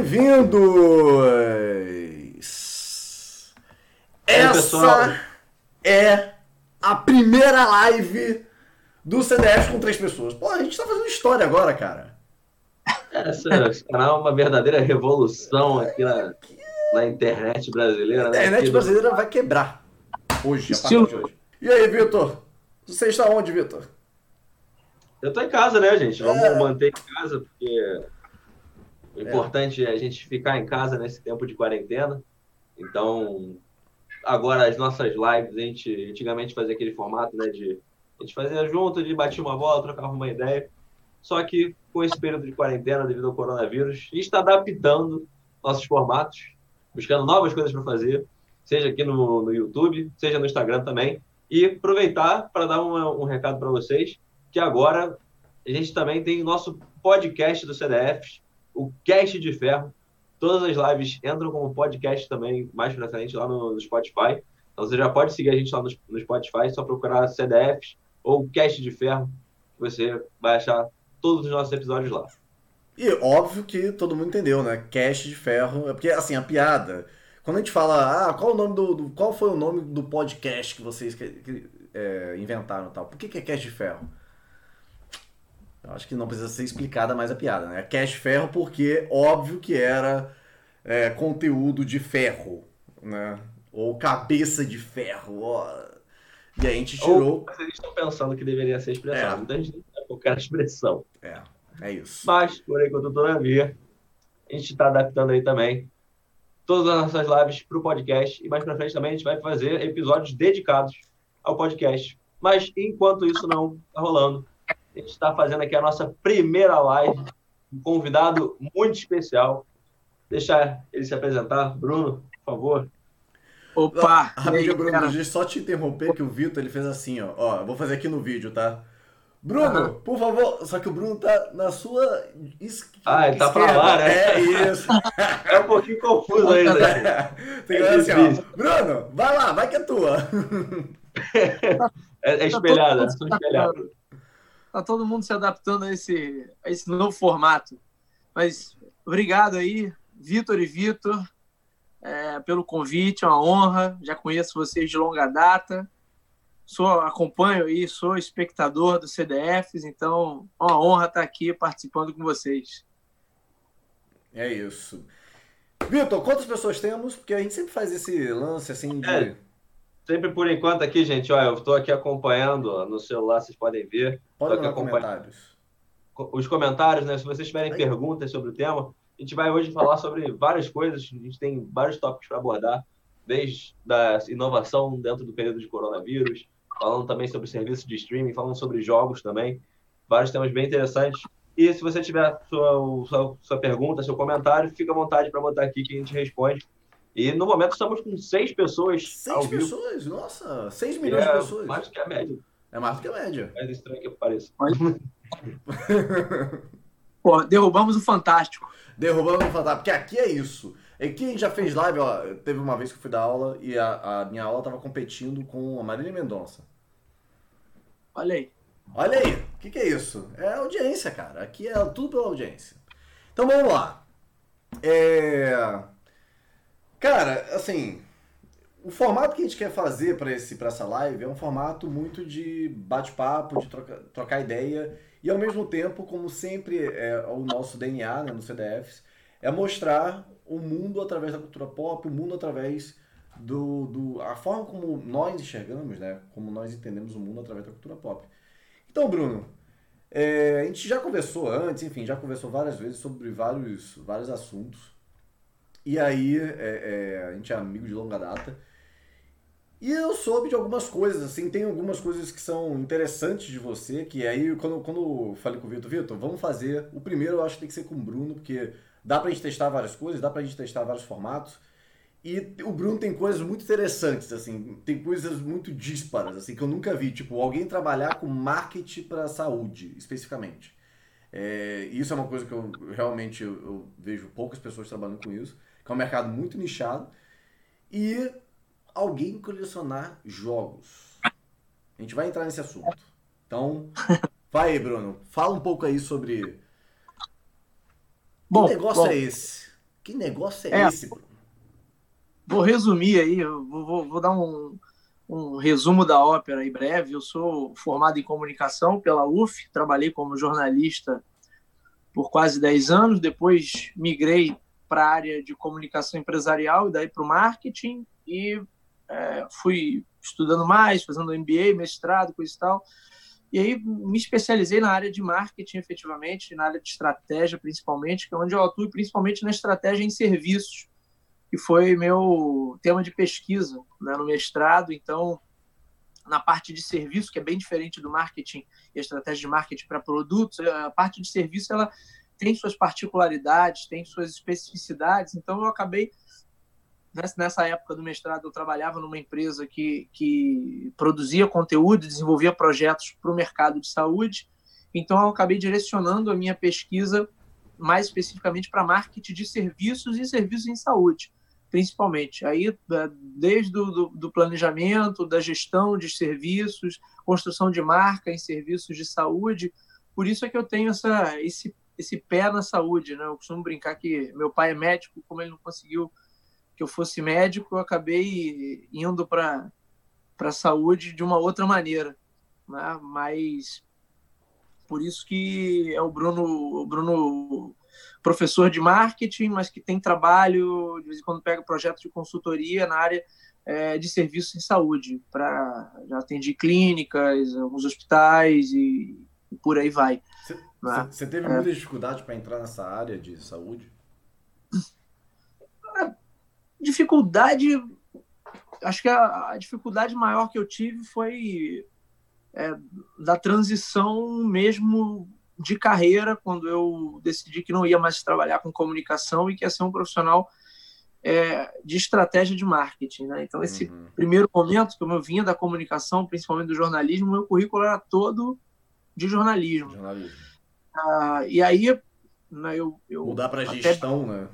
Bem-vindos! Essa é a primeira live do CDF com três pessoas. Pô, a gente tá fazendo história agora, cara. Esse canal é uma verdadeira revolução aqui na, na internet brasileira. A né? internet Aqui brasileira vai quebrar hoje, a partir Estilo- de hoje. E aí, Vitor? Você está onde, Vitor? Eu tô em casa, né, gente? Vamos É. manter em casa, porque o importante é a gente ficar em casa nesse tempo de quarentena. Então, agora as nossas lives, a gente antigamente fazia aquele formato, né, de a gente fazia junto, de batia uma bola, trocava uma ideia. Só que com esse período de quarentena devido ao coronavírus, a gente está adaptando nossos formatos, buscando novas coisas para fazer, seja aqui no, no YouTube, seja no Instagram também. E aproveitar para dar um recado para vocês, que agora a gente também tem nosso podcast do CDF, o Cast de Ferro. Todas as lives entram como podcast também, mais pra frente, lá no, no Spotify. Então você já pode seguir a gente lá no, no Spotify, só procurar CDFs ou Cast de Ferro, você vai achar todos os nossos episódios lá. E óbvio que todo mundo entendeu, né? Cash de ferro. É porque, assim, a piada. Quando a gente fala, ah, qual o nome do. do- qual foi o nome do podcast que vocês que- que, é, inventaram tal? Por que, que é cash de ferro? Eu acho que não precisa ser explicada mais a piada, né? Cash ferro porque óbvio que era é, conteúdo de ferro, né? Ou cabeça de ferro. ó. E a gente tirou. Ou vocês estão pensando que deveria ser expressão. É. Muita gente não sabe qualquer expressão. É, é isso. Mas, por enquanto, todavia, a gente está adaptando aí também todas as nossas lives para o podcast. E mais para frente também a gente vai fazer episódios dedicados ao podcast. Mas, enquanto isso não está rolando, a gente está fazendo aqui a nossa primeira live. Um convidado muito especial. Deixar ele se apresentar. Bruno, por favor. Opa! Rapidinho, Bruno, cara? deixa eu só te interromper que o Vitor ele fez assim, ó. Ó, vou fazer aqui no vídeo, tá? Bruno, Aham. por favor, só que o Bruno tá na sua es... Ah, ele tá pra esquerda. lá, né? É isso. É um pouquinho confuso ainda. Tem que fazer assim, ó. Bruno, vai lá, vai que é tua. É, é espelhada, são espelhadas. Tá todo mundo se adaptando a esse, a esse novo formato. Mas obrigado aí, Vitor e Vitor, é, pelo convite, é uma honra. Já conheço vocês de longa data. Sou, acompanho aí, sou espectador do CDFs, então é uma honra estar aqui participando com vocês. É isso. Vitor, quantas pessoas temos? Porque a gente sempre faz esse lance assim de. É. Sempre por enquanto aqui, gente, olha, eu estou aqui acompanhando ó, no celular, vocês podem ver Pode mandar comentários. co- os comentários, né? Se vocês tiverem Aí. perguntas sobre o tema, a gente vai hoje falar sobre várias coisas, a gente tem vários tópicos para abordar, desde da inovação dentro do período de coronavírus, falando também sobre serviços de streaming, falando sobre jogos também, vários temas bem interessantes. E se você tiver sua, sua, sua pergunta, seu comentário, fica à vontade para botar aqui que a gente responde. E no momento estamos com seis pessoas ao Seis vivo. pessoas? Nossa, seis milhões de é pessoas. mais do que a média. É mais do que a média. Mais estranho que pareça. Pô, derrubamos o Fantástico. Derrubando o fantasma. Porque aqui é isso. Aqui a gente já fez live, ó. Teve uma vez que eu fui dar aula e a, a minha aula tava competindo com a Marília Mendonça. Olha aí. Olha aí, o que, que é isso? É audiência, cara. Aqui é tudo pela audiência. Então vamos lá. É... Cara, assim, o formato que a gente quer fazer para esse para essa live é um formato muito de bate-papo, de troca, trocar ideia e ao mesmo tempo, como sempre é o nosso DNA né, no CDFs, é mostrar o mundo através da cultura pop, o mundo através do, do a forma como nós enxergamos, né, como nós entendemos o mundo através da cultura pop. Então, Bruno, é, a gente já conversou antes, enfim, já conversou várias vezes sobre vários, vários assuntos. E aí, é, é, a gente é amigo de longa data. E eu soube de algumas coisas, assim, tem algumas coisas que são interessantes de você, que aí, quando, quando eu falei com o Vitor, Vitor, vamos fazer. O primeiro eu acho que tem que ser com o Bruno, porque dá pra gente testar várias coisas, dá pra gente testar vários formatos. E o Bruno tem coisas muito interessantes, assim, tem coisas muito dísparas, assim, que eu nunca vi. Tipo, alguém trabalhar com marketing para saúde, especificamente. É, isso é uma coisa que eu realmente eu, eu vejo poucas pessoas trabalhando com isso, que é um mercado muito nichado. E alguém colecionar jogos. A gente vai entrar nesse assunto. Então, vai aí, Bruno. Fala um pouco aí sobre. Bom, que negócio bom, é esse? Que negócio é, é esse? Vou resumir aí, vou, vou, vou, dar um, um resumo da ópera em breve. Eu sou formado em comunicação pela UF, trabalhei como jornalista por quase 10 anos, depois migrei para a área de comunicação empresarial e daí para o marketing e é, fui estudando mais, fazendo MBA, mestrado, coisa e tal. E aí me especializei na área de marketing, efetivamente, na área de estratégia, principalmente, que é onde eu atuo principalmente na estratégia em serviços, que foi meu tema de pesquisa né, no mestrado. Então, na parte de serviço, que é bem diferente do marketing e a estratégia de marketing para produtos, a parte de serviço ela tem suas particularidades, tem suas especificidades. Então, eu acabei nessa época do mestrado eu trabalhava numa empresa que, que produzia conteúdo, desenvolvia projetos para o mercado de saúde. Então eu acabei direcionando a minha pesquisa mais especificamente para marketing de serviços e serviços em saúde, principalmente. Aí desde do, do, do planejamento, da gestão de serviços, construção de marca em serviços de saúde. Por isso é que eu tenho essa, esse, esse pé na saúde. Né? Eu costumo brincar que meu pai é médico, como ele não conseguiu que eu fosse médico, eu acabei indo para a saúde de uma outra maneira. Né? Mas por isso que é o Bruno, o Bruno professor de marketing, mas que tem trabalho, de vez em quando pega projetos de consultoria na área é, de serviços em saúde. Pra, já atendi clínicas, alguns hospitais e, e por aí vai. Você né? teve é. muita dificuldade para entrar nessa área de saúde? Dificuldade, acho que a, a, dificuldade maior que eu tive foi é, da transição mesmo de carreira, quando eu decidi que não ia mais trabalhar com comunicação e que ia ser um profissional é, de estratégia de marketing. Né? Então, esse uhum. primeiro momento, que eu vinha da comunicação, principalmente do jornalismo, meu currículo era todo de jornalismo. jornalismo. Ah, e aí, né, eu, eu. Mudar para gestão, né?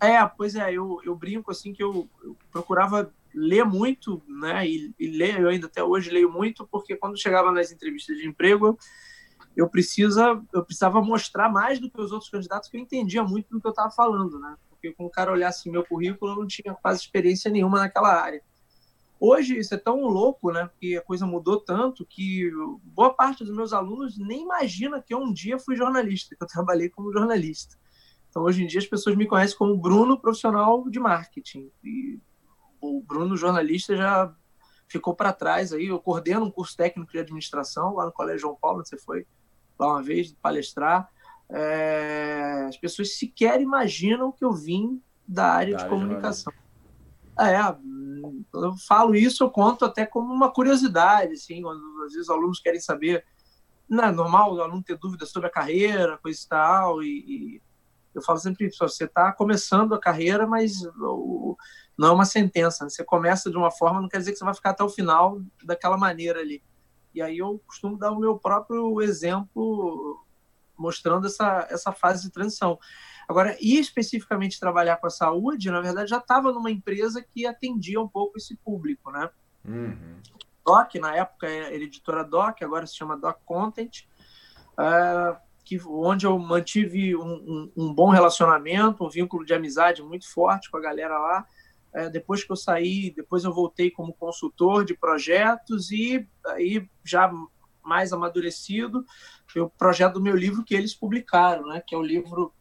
É, pois é, eu, eu brinco assim que eu, eu procurava ler muito, né? E, e, ler, eu ainda até hoje leio muito, porque quando chegava nas entrevistas de emprego, eu, precisa, eu precisava mostrar mais do que os outros candidatos, que eu entendia muito do que eu estava falando, né? Porque quando o cara olhasse meu currículo, eu não tinha quase experiência nenhuma naquela área. Hoje isso é tão louco, né? Porque a coisa mudou tanto que boa parte dos meus alunos nem imagina que eu um dia fui jornalista, que eu trabalhei como jornalista. Então, hoje em dia, as pessoas me conhecem como Bruno, profissional de marketing. E o Bruno, jornalista, já ficou para trás aí. Eu coordeno um curso técnico de administração lá no Colégio João Paulo, você foi lá uma vez palestrar. É... as pessoas sequer imaginam que eu vim da área da de área comunicação. De é, eu falo isso, eu conto até como uma curiosidade, assim, às vezes os alunos querem saber. Não é normal o aluno ter dúvidas sobre a carreira, coisa e tal, e, eu falo sempre você está começando a carreira, mas não é uma sentença. Né? Você começa de uma forma, não quer dizer que você vai ficar até o final daquela maneira ali. E aí eu costumo dar o meu próprio exemplo mostrando essa, essa fase de transição. Agora, e especificamente trabalhar com a saúde, na verdade, já estava numa empresa que atendia um pouco esse público, né? Uhum. Doc, na época era editora Doc, agora se chama Doc Content. Uh, que, onde eu mantive um, um, um, bom relacionamento, um vínculo de amizade muito forte com a galera lá. É, depois que eu saí, depois eu voltei como consultor de projetos e aí já mais amadurecido, o projeto do meu livro que eles publicaram, né, que é o livro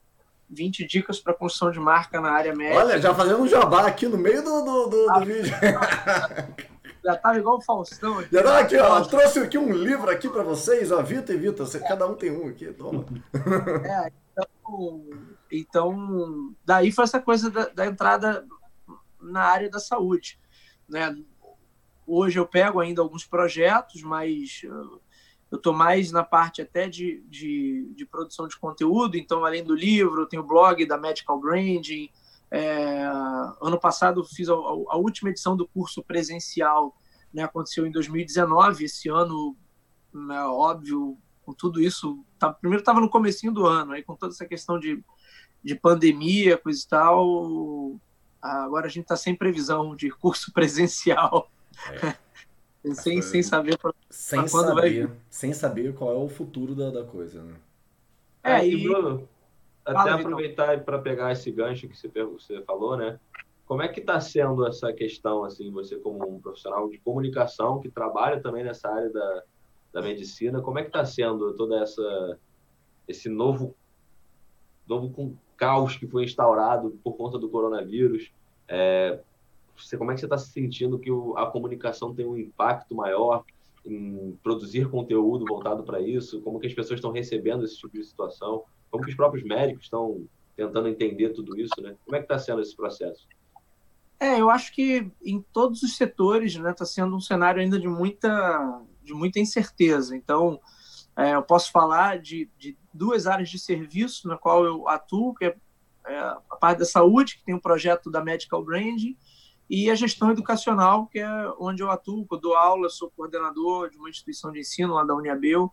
20 dicas para construção de marca na área médica. Olha, já fazendo um jabá aqui no meio do, do, do, ah, do vídeo. Já tava igual o Faustão aqui. Já tava aqui, ó. Trouxe aqui um livro aqui para vocês, ó. Vitor e Vitor, você, cada um tem um aqui, toma. É, então, então daí foi essa coisa da, da entrada na área da saúde. Né? Hoje eu pego ainda alguns projetos, mas eu estou mais na parte até de, de, de, produção de conteúdo. Então, além do livro, eu tenho o blog da Medical Branding, é, ano passado fiz a, a, última edição do curso presencial, né, aconteceu em 2019. Esse ano, é óbvio, com tudo isso, tá, primeiro estava no comecinho do ano, aí com toda essa questão de, de pandemia, coisa e tal, agora a gente está sem previsão de curso presencial. É. sem, sem saber pra, sem pra quando saber, vai Sem saber qual é o futuro da, da coisa, né? É, e... Bruno, até aproveitar para pegar esse gancho que você, você falou, né? Como é que está sendo essa questão, assim, você como um profissional de comunicação que trabalha também nessa área da, da medicina, como é que está sendo toda essa esse novo novo caos que foi instaurado por conta do coronavírus? É, você, como é que você está se sentindo que o, a comunicação tem um impacto maior em produzir conteúdo voltado para isso? Como que as pessoas estão recebendo esse tipo de situação? Como que os próprios médicos estão tentando entender tudo isso, né? Como é que está sendo esse processo? É, eu acho que em todos os setores, né, está sendo um cenário ainda de muita, de muita incerteza. Então, é, eu posso falar de, de, duas áreas de serviço na qual eu atuo, que é, é, a parte da saúde, que tem um projeto da Medical Brand, e a gestão educacional, que é onde eu atuo, eu dou aula, sou coordenador de uma instituição de ensino lá da Uniabel,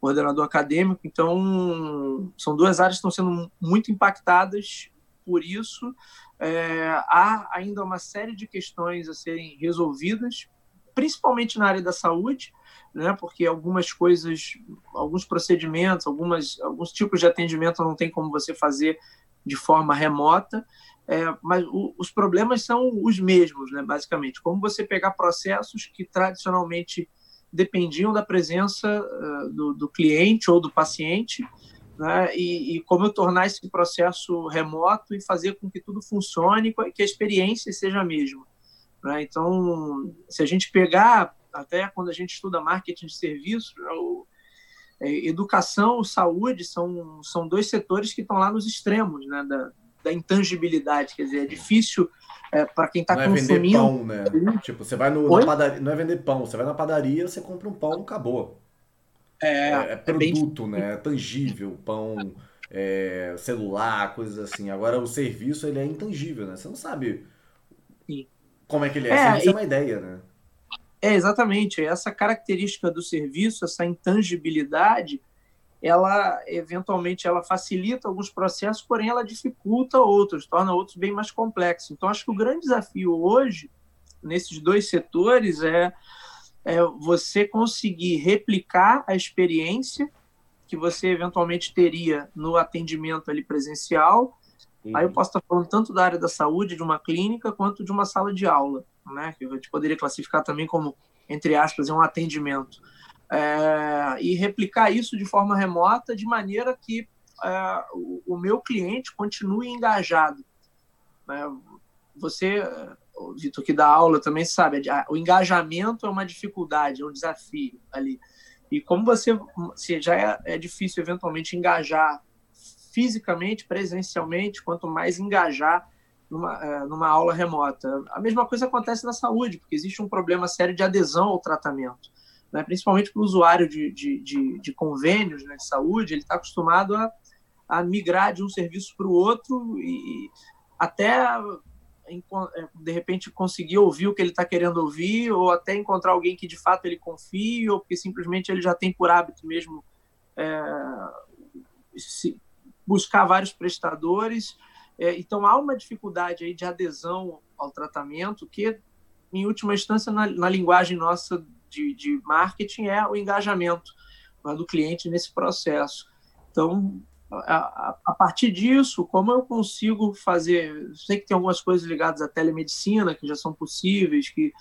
coordenador acadêmico. Então, são duas áreas que estão sendo muito impactadas por isso. É, há ainda uma série de questões a serem resolvidas, principalmente na área da saúde, né, porque algumas coisas, alguns procedimentos, algumas, alguns tipos de atendimento não tem como você fazer de forma remota, é, mas o, os problemas são os mesmos, né, basicamente. Como você pegar processos que tradicionalmente dependiam da presença uh, do, do cliente ou do paciente né? E, e, como eu tornar esse processo remoto e fazer com que tudo funcione, que a experiência seja a mesma. Né? Então, se a gente pegar, até quando a gente estuda marketing de serviços, né, é, educação, saúde são, são dois setores que estão lá nos extremos né? da, da intangibilidade, quer dizer, é difícil é, para quem está consumindo. Não é vender pão, né? Tipo, você vai no, na padaria, não é vender pão, você vai na padaria, você compra um pão, acabou. É, é, é produto, é bem... né? É tangível, pão, é, celular, coisas assim. Agora o serviço ele é intangível, né? Você não sabe Sim. como é que ele é. é, é uma ideia, né? É, exatamente. Essa característica do serviço, essa intangibilidade, ela eventualmente ela facilita alguns processos, porém ela dificulta outros, torna outros bem mais complexos. Então, acho que o grande desafio hoje, nesses dois setores, é é você conseguir replicar a experiência que você eventualmente teria no atendimento ali presencial. Uhum. Aí eu posso estar falando tanto da área da saúde, de uma clínica, quanto de uma sala de aula, né? Que gente poderia classificar também como, entre aspas, um atendimento. É, e replicar isso de forma remota, de maneira que é, o, o, meu cliente continue engajado. É, você Vitor que dá aula também sabe, o engajamento é uma dificuldade, é um desafio ali. E como você se já é, é difícil eventualmente engajar fisicamente, presencialmente, quanto mais engajar numa, é, numa aula remota. A mesma coisa acontece na saúde, porque existe um problema sério de adesão ao tratamento. Né? Principalmente para o usuário de, de, de, de, convênios né, de saúde, ele está acostumado a, a migrar de um serviço para o outro e até é, de repente conseguir ouvir o que ele está querendo ouvir, ou até encontrar alguém que de fato ele confie, ou porque simplesmente ele já tem por hábito mesmo é, buscar vários prestadores. É, então há uma dificuldade aí de adesão ao tratamento que, em última instância, na, na linguagem nossa de, de, marketing, é o engajamento né, do cliente nesse processo. Então, a, a, partir disso, como eu consigo fazer? Sei que tem algumas coisas ligadas à telemedicina que já são possíveis, que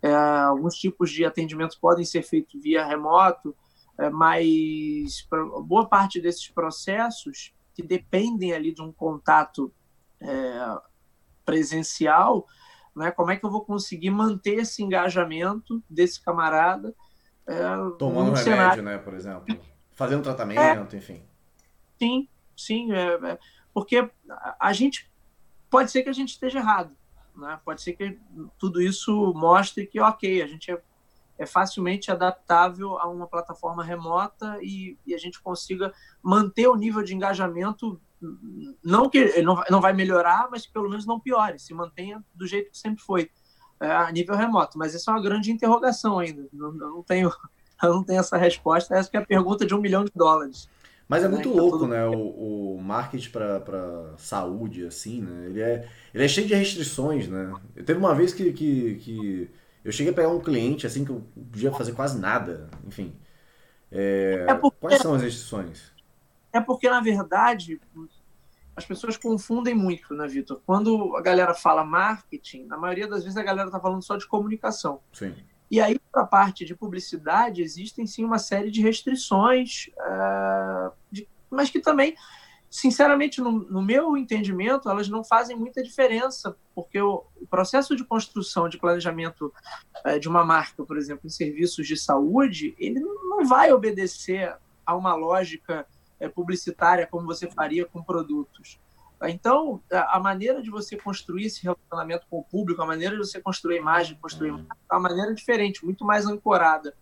é, alguns tipos de atendimento podem ser feitos via remoto, é, mas boa parte desses processos que dependem ali de um contato é, presencial, né, como é que eu vou conseguir manter esse engajamento desse camarada? É, Tomando um remédio, cenário... né, por exemplo, fazendo tratamento, enfim. Sim, sim, é, é, porque a gente pode ser que a gente esteja errado, né? Pode ser que tudo isso mostre que ok, a gente é, é facilmente adaptável a uma plataforma remota e, e, a gente consiga manter o nível de engajamento, não que não, não vai melhorar, mas pelo menos não piore, se mantenha do jeito que sempre foi é, a nível remoto. Mas isso é uma grande interrogação ainda. Não, não tenho, eu não tenho essa resposta. Essa é a pergunta de um milhão de dólares. Mas é muito né? louco, né? O, o marketing para saúde, assim, né? Ele é, ele é cheio de restrições, né? Eu teve uma vez que, que, que eu cheguei a pegar um cliente, assim, que eu podia fazer quase nada. Enfim. É, é porque, quais são as restrições? É porque, na verdade, as pessoas confundem muito, né, Vitor? Quando a galera fala marketing, na maioria das vezes a galera está falando só de comunicação. Sim. E aí, para a parte de publicidade, existem sim uma série de restrições, uh, de, mas que também, sinceramente, no, no, meu entendimento, elas não fazem muita diferença, porque o, o processo de construção, de planejamento uh, de uma marca, por exemplo, em serviços de saúde, ele não vai obedecer a uma lógica uh, publicitária como você faria com produtos. Então, a maneira de você construir esse relacionamento com o público, a maneira de você construir imagem, construir uhum. é uma maneira diferente, muito mais ancorada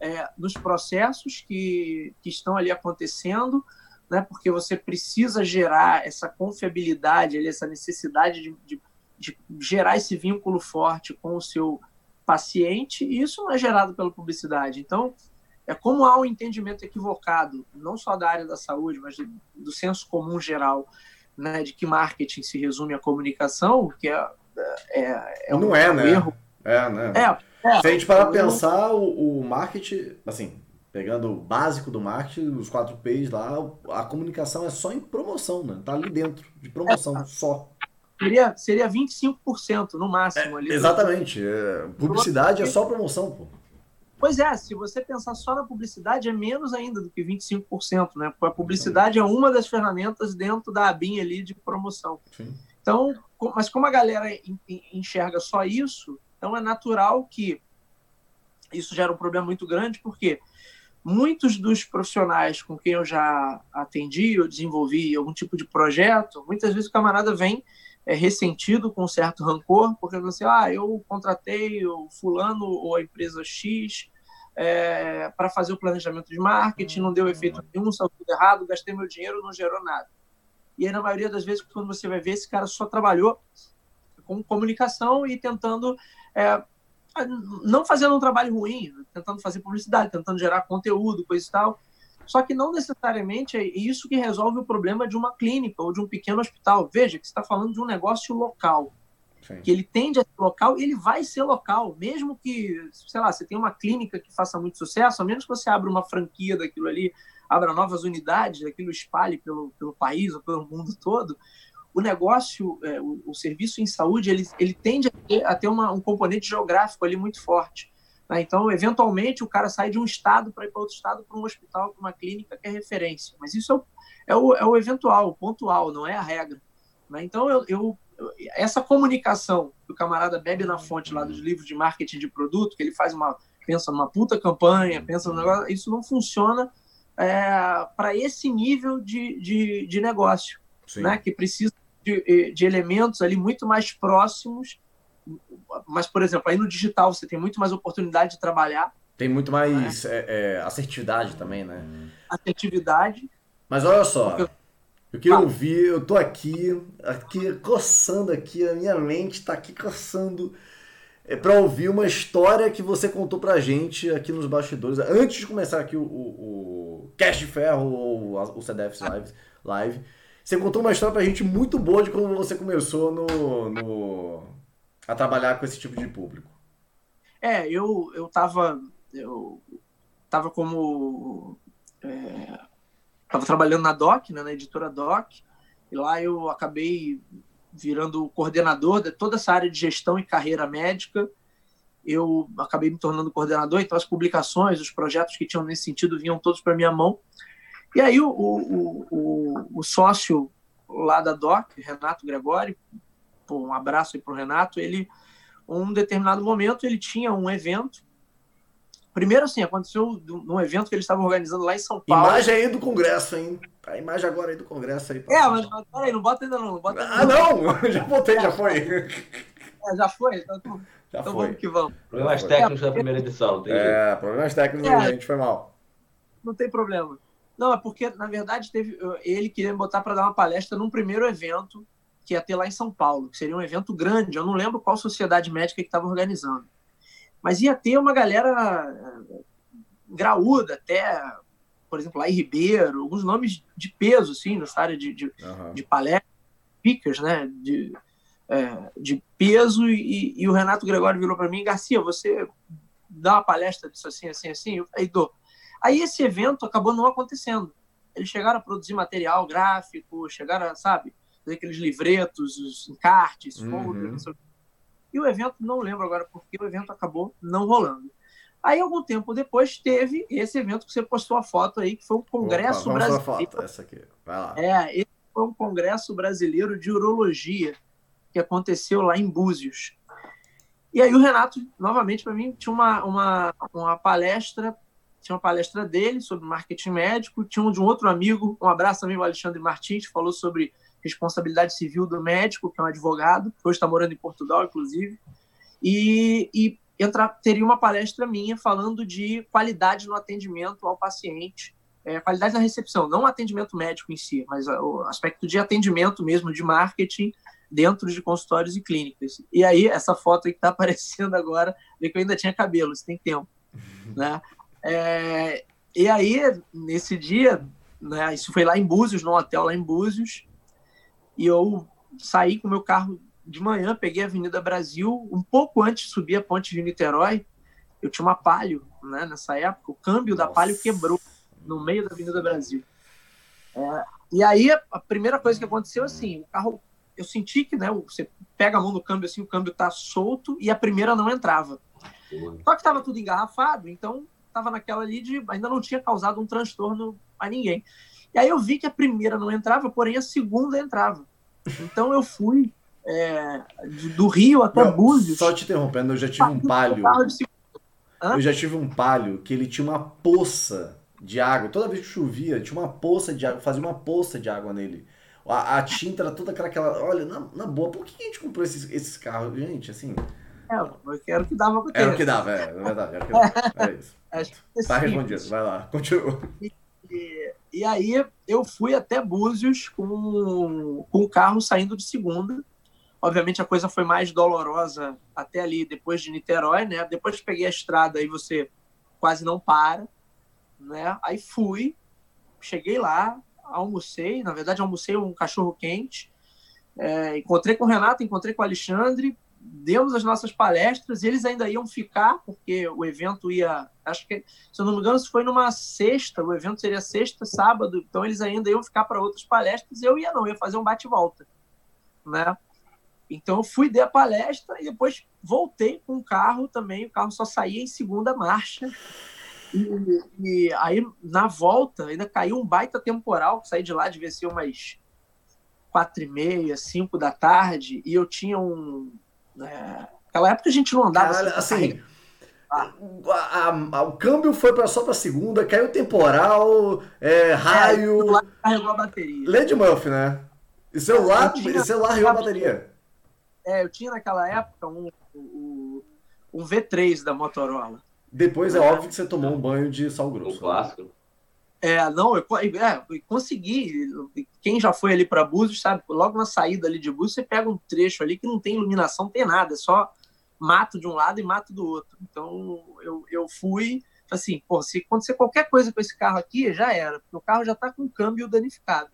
é, nos processos que, que estão ali acontecendo, né, porque você precisa gerar essa confiabilidade, essa necessidade de, de, de gerar esse vínculo forte com o seu paciente, e isso não é gerado pela publicidade. Então, é como há um entendimento equivocado, não só da área da saúde, mas do senso comum geral, né, de que marketing se resume à comunicação, que é, é, é não um, é, um né? erro. É, né? É, é, Se a gente parar para pensar, o, o marketing, assim, pegando o básico do marketing, os quatro P's lá, a comunicação é só em promoção, né? Tá ali dentro, de promoção, é, só. Seria, seria 25% no máximo é, ali. Exatamente. É, publicidade é só promoção, pô. Pois é, se você pensar só na publicidade, é menos ainda do que 25%, né? Porque a publicidade é uma das ferramentas dentro da abinha ali de promoção. Sim. Então, mas como a galera enxerga só isso, então é natural que isso gera um problema muito grande, porque muitos dos profissionais com quem eu já atendi ou desenvolvi algum tipo de projeto, muitas vezes o camarada vem é, ressentido, com um certo rancor, porque você, ah, eu contratei o fulano ou a empresa X é, para fazer o planejamento de marketing, não deu efeito nenhum, saiu tudo errado, gastei meu dinheiro, não gerou nada. E aí, na maioria das vezes, quando você vai ver, esse cara só trabalhou com comunicação e tentando, é, não fazendo um trabalho ruim, tentando fazer publicidade, tentando gerar conteúdo, coisa e tal, só que não necessariamente é isso que resolve o problema de uma clínica ou de um pequeno hospital. Veja que você está falando de um negócio local. Sim. Que ele tende a ser local, ele vai ser local, mesmo que, sei lá, você tenha uma clínica que faça muito sucesso, a menos que você abra uma franquia daquilo ali, abra novas unidades, aquilo espalhe pelo, pelo país ou pelo mundo todo, o negócio, é, o, o, serviço em saúde, ele, ele tende a ter, a ter uma, um componente geográfico ali muito forte. Né? Então, eventualmente, o cara sai de um estado para ir para outro estado, para um hospital, para uma clínica que é referência. Mas isso é o, é o, é o eventual, o pontual, não é a regra. Né? Então, eu, eu, essa comunicação que o camarada bebe na fonte lá dos livros de marketing de produto, que ele faz uma pensa numa puta campanha, pensa no negócio, isso não funciona é, para esse nível de, de, de negócio, né? que precisa de, de elementos ali muito mais próximos mas, por exemplo, aí no digital você tem muito mais oportunidade de trabalhar. Tem muito mais né? é, é, assertividade também, né? Assertividade. Mas olha só, eu queria ouvir, eu tô aqui, aqui coçando aqui, a minha mente tá aqui coçando é para ouvir uma história que você contou pra gente aqui nos bastidores, antes de começar aqui o, o, o Cash de Ferro ou o CDF Live, Live. Você contou uma história pra gente muito boa de como você começou no, no a trabalhar com esse tipo de público? É, eu eu estava eu tava como é, tava trabalhando na Doc, né, na editora Doc, e lá eu acabei virando coordenador de toda essa área de gestão e carreira médica. Eu acabei me tornando coordenador, então as publicações, os projetos que tinham nesse sentido vinham todos para minha mão. E aí o, o, o, o sócio lá da DOC, Renato Gregório, pô, um abraço aí para o Renato, ele, um determinado momento, ele tinha um evento. Primeiro, assim, aconteceu num evento que ele estava organizando lá em São Paulo. Imagem aí do Congresso, hein? A imagem agora aí do Congresso aí. É, mas, mas peraí, não bota ainda não. não bota ah, não! já botei, já foi. É, já foi? Então, já então foi. vamos que vamos. Problemas técnicos é, da primeira edição. Tem é, jeito. problemas técnicos, é, gente, foi mal. Não tem problema. Não, é porque, na verdade, teve, ele queria me botar para dar uma palestra num primeiro evento que ia ter lá em São Paulo, que seria um evento grande. Eu não lembro qual sociedade médica que estava organizando. Mas ia ter uma galera eh, graúda, até, por exemplo, lá em Ribeiro, alguns nomes de peso, assim, nessa área de, de, uhum. de palestra, speakers, né? De, é, de peso. E, e, o Renato Gregório virou para mim: Garcia, você dá uma palestra disso assim, assim, assim? Eu falei, dou. Aí esse evento acabou não acontecendo eles chegaram a produzir material gráfico, chegaram a, sabe, fazer aqueles livretos, os encartes, uhum. folders, e o evento, não lembro agora porque o evento acabou não rolando. Aí, algum tempo depois, teve esse evento que você postou a foto aí, que foi um congresso Opa, brasileiro. Foto, essa aqui. Vai lá. É, esse foi um congresso brasileiro de urologia que aconteceu lá em Búzios. E aí o Renato, novamente, para mim, tinha uma, uma, uma palestra, tinha uma palestra dele sobre marketing médico, tinha um de um outro amigo, um abraço também, o Alexandre Martins, que falou sobre responsabilidade civil do médico, que é um advogado, hoje está morando em Portugal, inclusive, e, e entra, teria uma palestra minha falando de qualidade no atendimento ao paciente, é, qualidade na recepção, não o atendimento médico em si, mas o aspecto de atendimento mesmo, de marketing dentro de consultórios e clínicas. E aí, essa foto que está aparecendo agora, vê que eu ainda tinha cabelo, se tem tempo, né? É, e aí, nesse dia, né, isso foi lá em Búzios, num hotel lá em Búzios, e eu saí com meu carro de manhã, peguei a Avenida Brasil, um pouco antes de subir a ponte de Niterói, eu tinha uma Palio, né, nessa época, o câmbio Nossa. da Palio quebrou no meio da Avenida Brasil. É, e aí, a primeira coisa que aconteceu, assim, o carro, eu senti que, né, você pega a mão no câmbio, assim, o câmbio tá solto e a primeira não entrava. Só que estava tudo engarrafado, então estava naquela ali de ainda não tinha causado um transtorno a ninguém. E aí eu vi que a primeira não entrava, porém a segunda entrava. Então eu fui é, do Rio até Meu, Búzios. Só te interrompendo, eu já tive um palio. Eu já tive um palio que ele tinha uma poça de água. Toda vez que chovia, tinha uma poça de água, fazia uma poça de água nele. A, a tinta era toda aquela. Olha, na, na, boa, por que a gente comprou esses, esses carros? Gente, assim. É, era o que dava pra ter. Era o que dava, é, é verdade. Era, o que dava. era isso. Tá respondido, vai lá, continua. E, e aí eu fui até Búzios com, com o carro saindo de segunda. Obviamente a coisa foi mais dolorosa até ali, depois de Niterói, né? Depois que peguei a estrada, aí você quase não para, né? Aí fui, cheguei lá, almocei, na verdade almocei um cachorro quente, é, encontrei com o Renato, encontrei com o Alexandre, demos as nossas palestras, eles ainda iam ficar, porque o evento ia. Acho que, se eu não me engano, se foi numa sexta, o evento seria sexta, sábado, então eles ainda iam ficar para outras palestras, eu ia não, ia fazer um bate-volta. Né? Então eu fui dar a palestra e depois voltei com o carro também, o carro só saía em segunda marcha. E, e aí, na volta, ainda caiu um baita temporal, saí de lá, devia ser umas quatro e meia, cinco da tarde, e eu tinha um, é, naquela época a gente não andava Cara, assim. Ah. A, a, o câmbio foi pra, só para segunda, caiu temporal, é, raio. É, carregou a bateria. Lady Murphy, né? E celular, é, tinha, celular carregou a bateria. É, eu tinha naquela época um, um, um V3 da Motorola. Depois é, é óbvio que você tomou um banho de sal grosso. Um clássico. É, não, eu, é, eu consegui. Quem já foi ali para Búzios sabe, logo na saída ali de Búzios, você pega um trecho ali que não tem iluminação, não tem nada, é só mato de um lado e mato do outro. Então eu, eu fui, assim, pô, se acontecer qualquer coisa com esse carro aqui, já era, porque o carro já está com o câmbio danificado.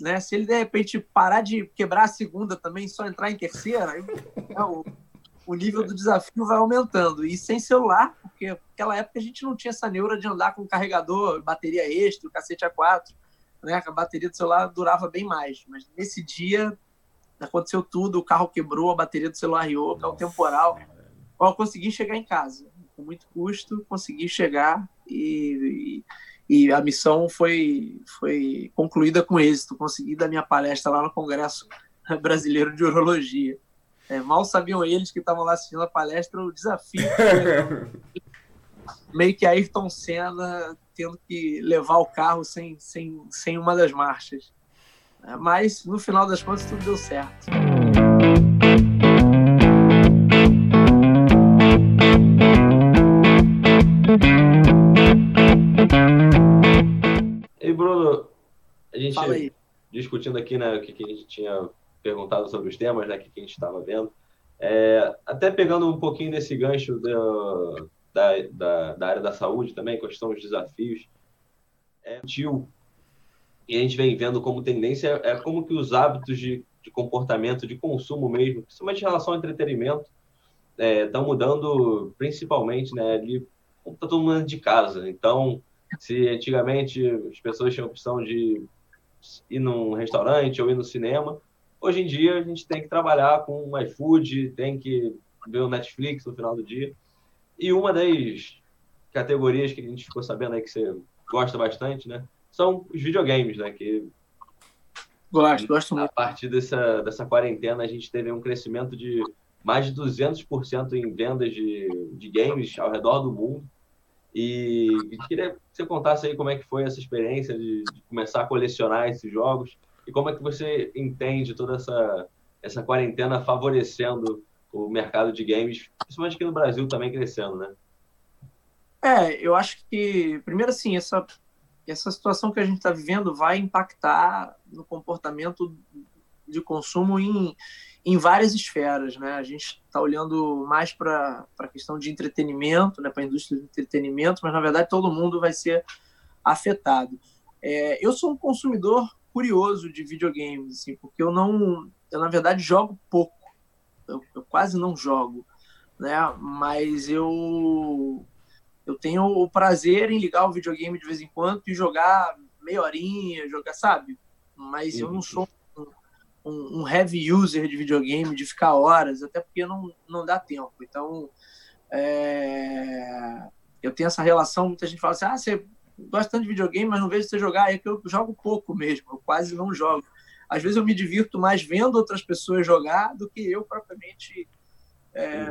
Né? Se ele de repente parar de quebrar a segunda também, só entrar em terceira, é, o, nível do desafio vai aumentando. E sem celular, porque naquela época a gente não tinha essa neura de andar com carregador, bateria extra, o cacete A4, né? A bateria do celular durava bem mais. Mas nesse dia aconteceu tudo, o carro quebrou, a bateria do celular riou, caiu temporal. Eu consegui chegar em casa. Com muito custo, consegui chegar e, e, e a missão foi, foi concluída com êxito. Consegui dar minha palestra lá no Congresso Brasileiro de Urologia. É, mal sabiam eles que estavam lá assistindo a palestra o desafio. meio que Ayrton Senna tendo que levar o carro sem, sem, sem uma das marchas. É, mas, no final das contas, tudo deu certo. E Bruno, a gente discutindo aqui né, o que, que a gente tinha perguntado sobre os temas, né, que, a gente estava vendo. É, até pegando um pouquinho desse gancho da, da, da, área da saúde também, questão dos desafios, é tio, e a gente vem vendo como tendência é como que os hábitos de, de comportamento, de consumo mesmo, principalmente em relação ao entretenimento, estão é, mudando principalmente, né, ali, tá todo mundo de casa, então Se antigamente as pessoas tinham a opção de ir num restaurante ou ir no cinema, hoje em dia a gente tem que trabalhar com o iFood, tem que ver o Netflix no final do dia. E uma das categorias que a gente ficou sabendo aí que você gosta bastante, né? São os videogames, né? Que gosto, gosto muito. A partir dessa, dessa quarentena, a gente teve um crescimento de mais de 200% em vendas de, de games ao redor do mundo. E, queria que você contasse aí como é que foi essa experiência de, de, começar a colecionar esses jogos e como é que você entende toda essa, essa quarentena favorecendo o mercado de games, principalmente aqui no Brasil também crescendo, né? É, eu acho que, primeiro assim, essa, essa situação que a gente está vivendo vai impactar no comportamento de consumo em, em várias esferas, né? A gente está olhando mais para a questão de entretenimento, né? para a indústria do entretenimento, mas na verdade todo mundo vai ser afetado. É, eu sou um consumidor curioso de videogames, assim, porque eu não, eu na verdade jogo pouco, eu, eu quase não jogo, né? Mas eu eu tenho o prazer em ligar o videogame de vez em quando e jogar meia horinha, jogar, sabe? Mas eu não sou um, um, heavy user de videogame, de ficar horas, até porque não, não dá tempo. Então, é... eu tenho essa relação, muita gente fala assim, ah, você de videogame, mas não vejo você jogar, é que eu jogo pouco mesmo, eu quase não jogo. Às vezes eu me divirto mais vendo outras pessoas jogar do que eu propriamente é,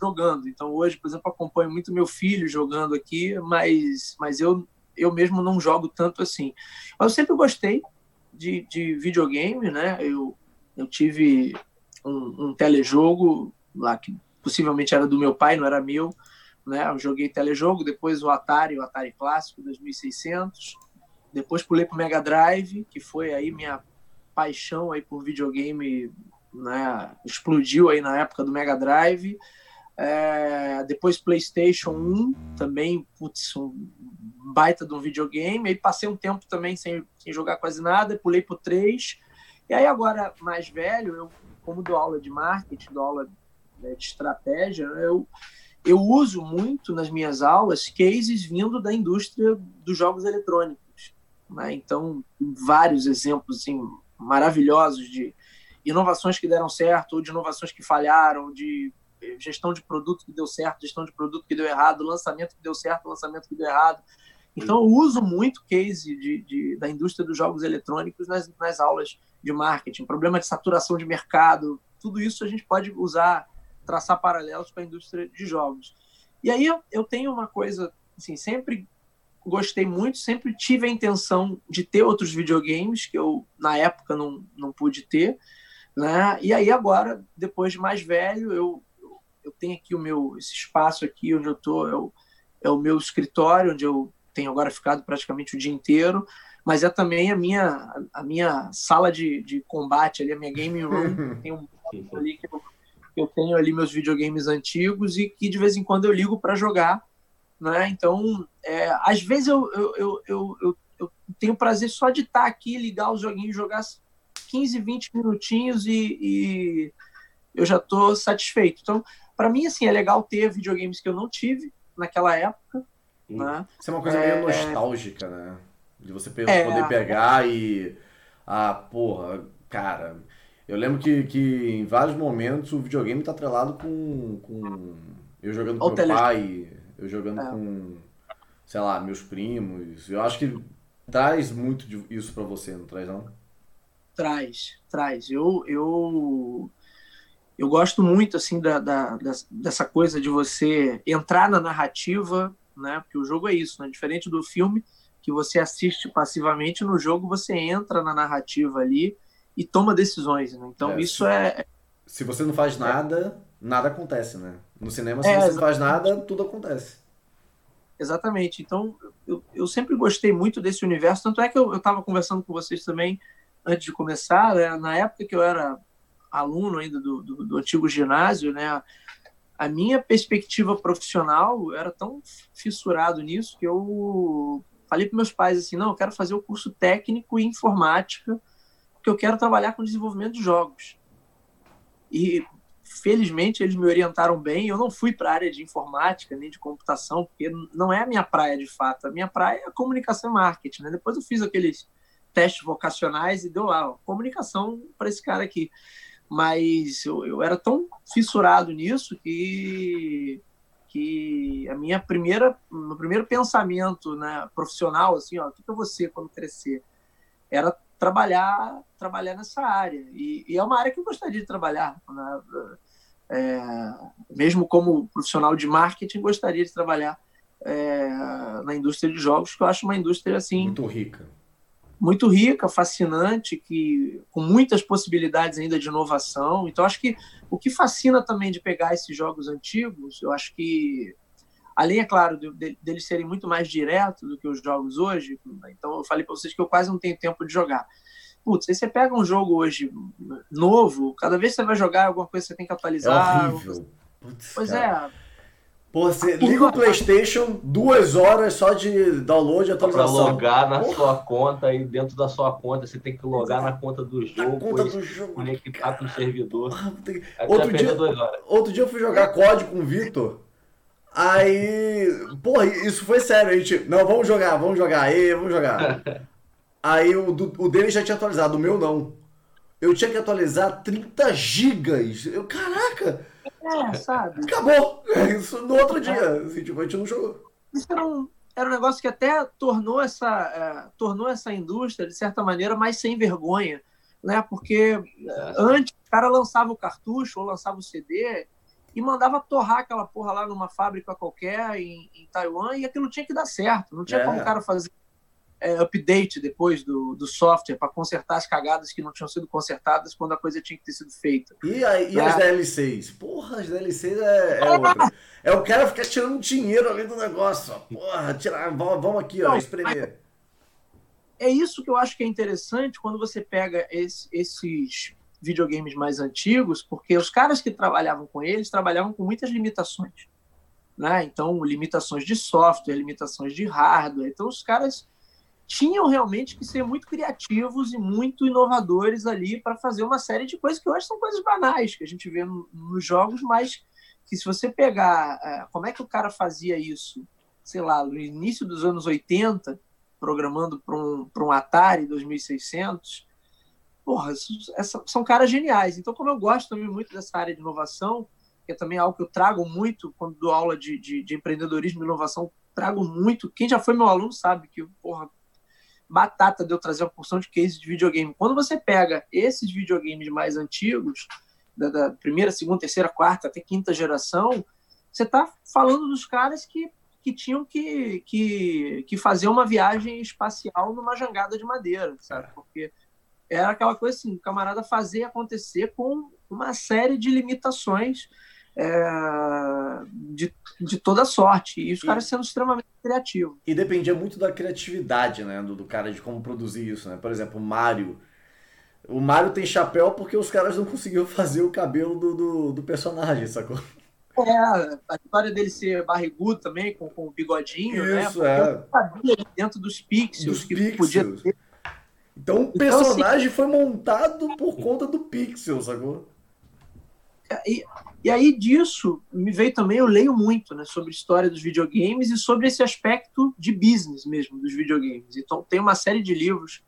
jogando. Então hoje, por exemplo, acompanho muito meu filho jogando aqui, mas, mas eu, eu mesmo não jogo tanto assim. Mas eu sempre gostei de, de videogame, né? Eu, eu tive um, um telejogo lá que possivelmente era do meu pai, não era meu, né? Eu joguei telejogo, depois o Atari, o Atari clássico 2600, depois pulei para o Mega Drive, que foi aí minha paixão aí por videogame, né? Explodiu aí na época do Mega Drive. É, depois PlayStation 1, também, putz, um baita de um videogame. Aí passei um tempo também sem, sem jogar quase nada, pulei pro 3. E aí agora, mais velho, eu, como dou aula de marketing, dou aula né, de estratégia, eu, eu uso muito nas minhas aulas cases vindo da indústria dos jogos eletrônicos. Né? Então, vários exemplos assim, maravilhosos de inovações que deram certo ou de inovações que falharam, de gestão de produto que deu certo, gestão de produto que deu errado, lançamento que deu certo, lançamento que deu errado. Então, eu uso muito case de, de, da indústria dos jogos eletrônicos nas, nas aulas de marketing. Problema de saturação de mercado, tudo isso a gente pode usar, traçar paralelos com a indústria de jogos. E aí eu, eu tenho uma coisa, assim, sempre gostei muito, sempre tive a intenção de ter outros videogames que eu, na época, não, não pude ter. Né? E aí agora, depois de mais velho, eu eu tenho aqui o meu esse espaço aqui onde eu estou é o, é o meu escritório onde eu tenho agora ficado praticamente o dia inteiro mas é também a minha a minha sala de, de combate ali a minha gaming room tem um ali que eu, eu tenho ali meus videogames antigos e que de vez em quando eu ligo para jogar né então é, às vezes eu eu, eu, eu, tenho prazer só de estar aqui ligar os joguinhos jogar 15 20 minutinhos e, e eu já estou satisfeito então para mim, assim, é legal ter videogames que eu não tive naquela época. Hum. Né? Isso é uma coisa é... meio nostálgica, né? De você é... poder pegar e. Ah, porra, cara. Eu lembro que, que em vários momentos o videogame tá atrelado com. com eu jogando com o meu tele... pai, eu jogando é. com, sei lá, meus primos. Eu acho que traz muito isso para você, não traz não? Traz, traz. Eu, eu eu gosto muito assim da, da, dessa coisa de você entrar na narrativa, né? Porque o jogo é isso, né? Diferente do filme que você assiste passivamente, no jogo você entra na narrativa ali e toma decisões. Né? Então é, isso se, é. Se você não faz nada, nada acontece, né? No cinema, se é, você não faz nada, tudo acontece. Exatamente. Então eu, eu sempre gostei muito desse universo, tanto é que eu estava conversando com vocês também antes de começar, né? na época que eu era aluno ainda do, do, do antigo ginásio, né? A minha perspectiva profissional era tão fissurado nisso que eu falei para meus pais assim, não, eu quero fazer o curso técnico em informática, porque eu quero trabalhar com desenvolvimento de jogos. E felizmente eles me orientaram bem. Eu não fui para a área de informática nem de computação, porque não é a minha praia de fato. A minha praia é comunicação e marketing. Né? Depois eu fiz aqueles testes vocacionais e deu lá, comunicação para esse cara aqui. Mas eu, eu era tão fissurado nisso que que a minha primeira meu primeiro pensamento né, profissional assim ó o que, que eu vou ser quando crescer era trabalhar trabalhar nessa área. E, e, é uma área que eu gostaria de trabalhar né? é, mesmo como profissional de marketing gostaria de trabalhar é, na indústria de jogos que eu acho uma indústria assim muito rica. muito rica fascinante que com muitas possibilidades ainda de inovação. Então acho que o que fascina também de pegar esses jogos antigos eu acho que Além, é claro, de, de, deles serem muito mais diretos do que os jogos hoje. Então, eu falei para vocês que eu quase não tenho tempo de jogar. Putz, aí você pega um jogo hoje novo, cada vez que você vai jogar alguma coisa você tem que atualizar. É horrível. Putz, pois cara. é. Pô, você liga o PlayStation, duas horas só de download e atualização. Pra logar na Porra. sua conta e dentro da sua conta você tem que logar na conta do jogo, conta do jogo conectar com o servidor. Outro dia, outro dia eu fui jogar COD com o Vitor. Aí, porra, isso foi sério. A gente, não, vamos jogar, vamos jogar, aí, vamos jogar. Aí o, o dele já tinha atualizado, o meu não. Eu tinha que atualizar 30 gigas. Eu, caraca! É, sabe? Acabou! Isso no outro dia. É. Assim, tipo, a gente não jogou. Isso era um, era um negócio que até tornou essa, é, tornou essa indústria, de certa maneira, mais sem vergonha. Né? Porque é. antes o cara lançava o cartucho ou lançava o CD e mandava torrar aquela porra lá numa fábrica qualquer em, em Taiwan e aquilo tinha que dar certo. Não tinha é. como o cara fazer é, update depois do, do software para consertar as cagadas que não tinham sido consertadas quando a coisa tinha que ter sido feita. E, a, e né? as DLCs? Porra, as DLCs é, é outra. É o cara ficar tirando dinheiro ali do negócio. Porra, tirar, vamos aqui, ó, espremer. É isso que eu acho que é interessante quando você pega esse, esses videogames mais antigos, porque os caras que trabalhavam com eles trabalhavam com muitas limitações. Né? Então, limitações de software, limitações de hardware. Então, os caras tinham realmente que ser muito criativos e muito inovadores ali para fazer uma série de coisas que hoje são coisas banais que a gente vê no, nos jogos, mas que se você pegar é, como é que o cara fazia isso, sei lá, no início dos anos 80, programando para um, um Atari 2600, porra, essa, são caras geniais. Então, como eu gosto também muito dessa área de inovação, que é também algo que eu trago muito quando dou aula de, de, de empreendedorismo e inovação, trago muito. Quem já foi meu aluno sabe que, porra, batata de eu trazer uma porção de cases de videogame. Quando você pega esses videogames mais antigos, da, da primeira, segunda, terceira, quarta, até quinta geração, você está falando dos caras que, que tinham que, que, que fazer uma viagem espacial numa jangada de madeira, sabe? Porque era aquela coisa assim, o camarada fazer acontecer com uma série de limitações é, de, de toda sorte. E os e, caras sendo extremamente criativos. E dependia muito da criatividade, né? Do, do cara, de como produzir isso, né? Por exemplo, o Mario. O Mario tem chapéu porque os caras não conseguiam fazer o cabelo do, do, do personagem, sacou? É, a história dele ser barrigudo também, com, com o bigodinho, né? Isso, né? Porque é. sabia dentro dos pixels dos que pixels. podia ter então o então, personagem assim, foi montado por conta do pixel, sacou? E, e aí disso me veio também, eu leio muito né, sobre a história dos videogames e sobre esse aspecto de business mesmo dos videogames. Então tem uma série de livros,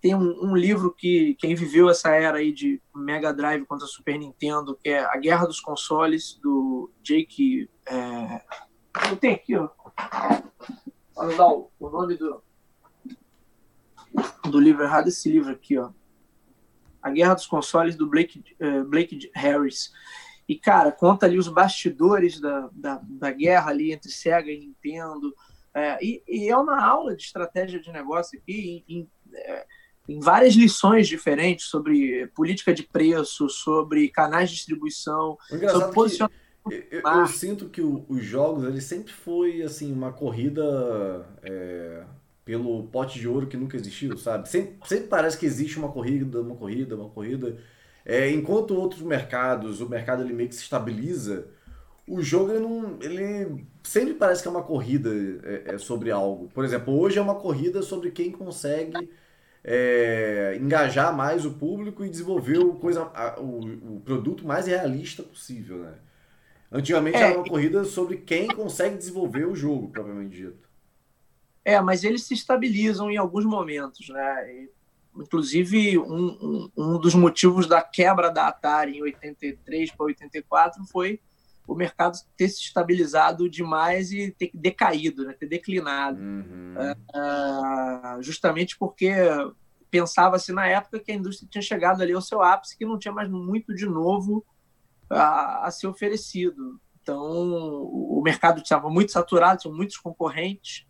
tem um, um livro que quem viveu essa era aí de Mega Drive contra Super Nintendo, que é A Guerra dos Consoles, do Jake... É... Eu tenho aqui, ó. Vou dar o nome do, do livro errado, esse livro aqui, ó. A Guerra dos Consoles, do Blake, uh, Blake Harris. E, cara, conta ali os bastidores da, da, da guerra ali entre Sega e Nintendo. É, e, e, é uma aula de estratégia de negócio aqui, em, em, é, em, várias lições diferentes sobre política de preço, sobre canais de distribuição, sobre posicionamento. Eu, eu, sinto que o, os jogos ele sempre foi assim uma corrida é, pelo pote de ouro que nunca existiu, sabe? Sempre, sempre parece que existe uma corrida, uma corrida, uma corrida. É, enquanto outros mercados, o mercado ele meio que se estabiliza, o jogo ele, não, ele sempre parece que é uma corrida é, é sobre algo. Por exemplo, hoje é uma corrida sobre quem consegue é, engajar mais o público e desenvolver o, coisa, a, o, o, produto mais realista possível, né? Antigamente é, era uma corrida sobre quem consegue desenvolver o jogo, propriamente dito. É, mas eles se estabilizam em alguns momentos, né? Inclusive, um, um, um dos motivos da quebra da Atari em 83 para 84 foi o mercado ter se estabilizado demais e ter decaído, né? ter declinado. Uhum. Uh, justamente porque pensava-se na época que a indústria tinha chegado ali ao seu ápice, que não tinha mais muito de novo a, a ser oferecido. Então, o mercado estava muito saturado, tinha muitos concorrentes.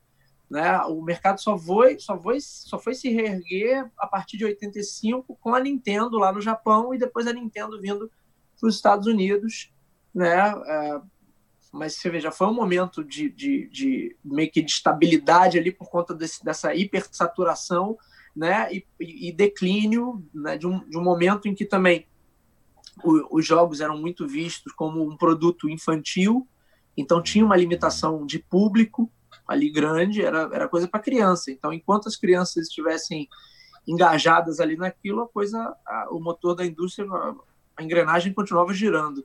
Né? O mercado só foi, só, foi, só foi se reerguer a partir de 85 com a Nintendo lá no Japão e depois a Nintendo vindo para os Estados Unidos né? É, mas você veja, foi um momento de, de, de, meio que de estabilidade ali por conta desse, dessa hipersaturação, né? E, e declínio, né? De um, de um momento em que também o, os jogos eram muito vistos como um produto infantil, então tinha uma limitação de público ali grande, era, era coisa para criança. Então, enquanto as crianças estivessem engajadas ali naquilo, a coisa, a, o motor da indústria, a engrenagem continuava girando.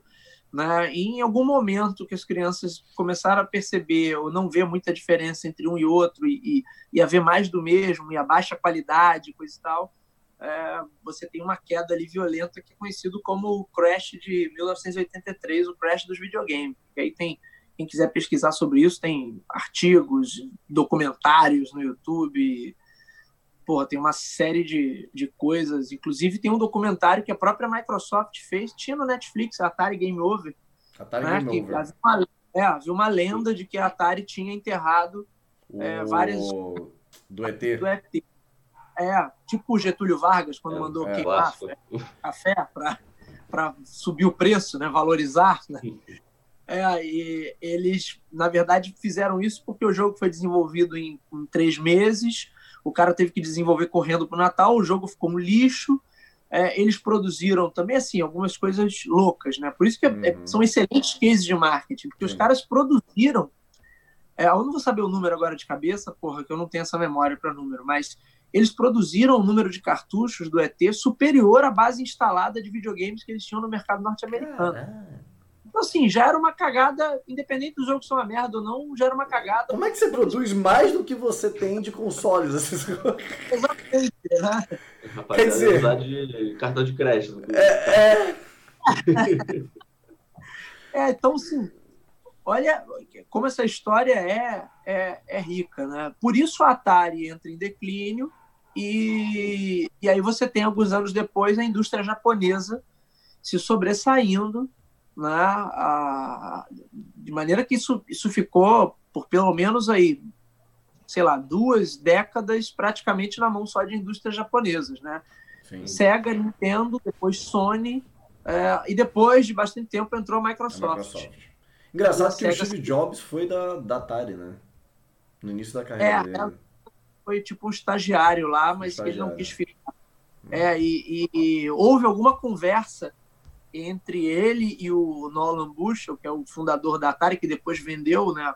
Né? E em algum momento que as crianças começaram a perceber ou não ver muita diferença entre um e outro e, e, e haver mais do mesmo e a baixa qualidade, coisa e tal, é, você tem uma queda ali violenta que é conhecido como o crash de 1983, o crash dos videogames. Aí tem quem quiser pesquisar sobre isso, tem artigos, documentários no YouTube, porra, tem uma série de, de coisas. Inclusive, tem um documentário que a própria Microsoft fez, tinha no Netflix, Atari Game Over. Atari né? Game Over. Havia uma, é, havia uma lenda de que a Atari tinha enterrado o... é, várias. Do ET. Do ET. É, tipo o Getúlio Vargas, quando é, mandou é, queimar café para subir o preço, né, valorizar. Né? É, e eles, na verdade, fizeram isso porque o jogo foi desenvolvido em, em três meses o cara teve que desenvolver correndo para o Natal, o jogo ficou um lixo. É, eles produziram também assim algumas coisas loucas, né? Por isso que é, é uhum. são excelentes cases de marketing, porque os caras produziram. É, eu não vou saber o número agora de cabeça, porra, que eu não tenho essa memória para número, mas eles produziram um número de cartuchos do ET superior à base instalada de videogames que eles tinham no mercado norte-americano. Então, assim, já era uma cagada, independente do jogo ser uma merda ou não, já era uma cagada. Como é que você produz mais do que você tem de consoles? Exatamente, né? Rapaz, Quer dizer... usar de cartão de crédito. É, é... é, então, assim, olha como essa história é, é, é rica, né? Por isso a Atari entra em declínio e, e aí você tem, alguns anos depois, a indústria japonesa se sobressaindo né, a, de maneira que isso, isso ficou por pelo menos aí, sei lá, duas décadas praticamente na mão só de indústrias japonesas, né? Sim. Sega, Nintendo, depois Sony é, e depois de bastante tempo entrou a Microsoft. A Microsoft. Engraçado que Sega... o Steve Jobs foi da, da Atari, né? No início da carreira é, dele. Foi tipo um estagiário lá, mas estagiário. ele não quis ficar. Hum. É, e, e, e houve alguma conversa entre ele e o Nolan Bushnell, que é o fundador da Atari, que depois vendeu né,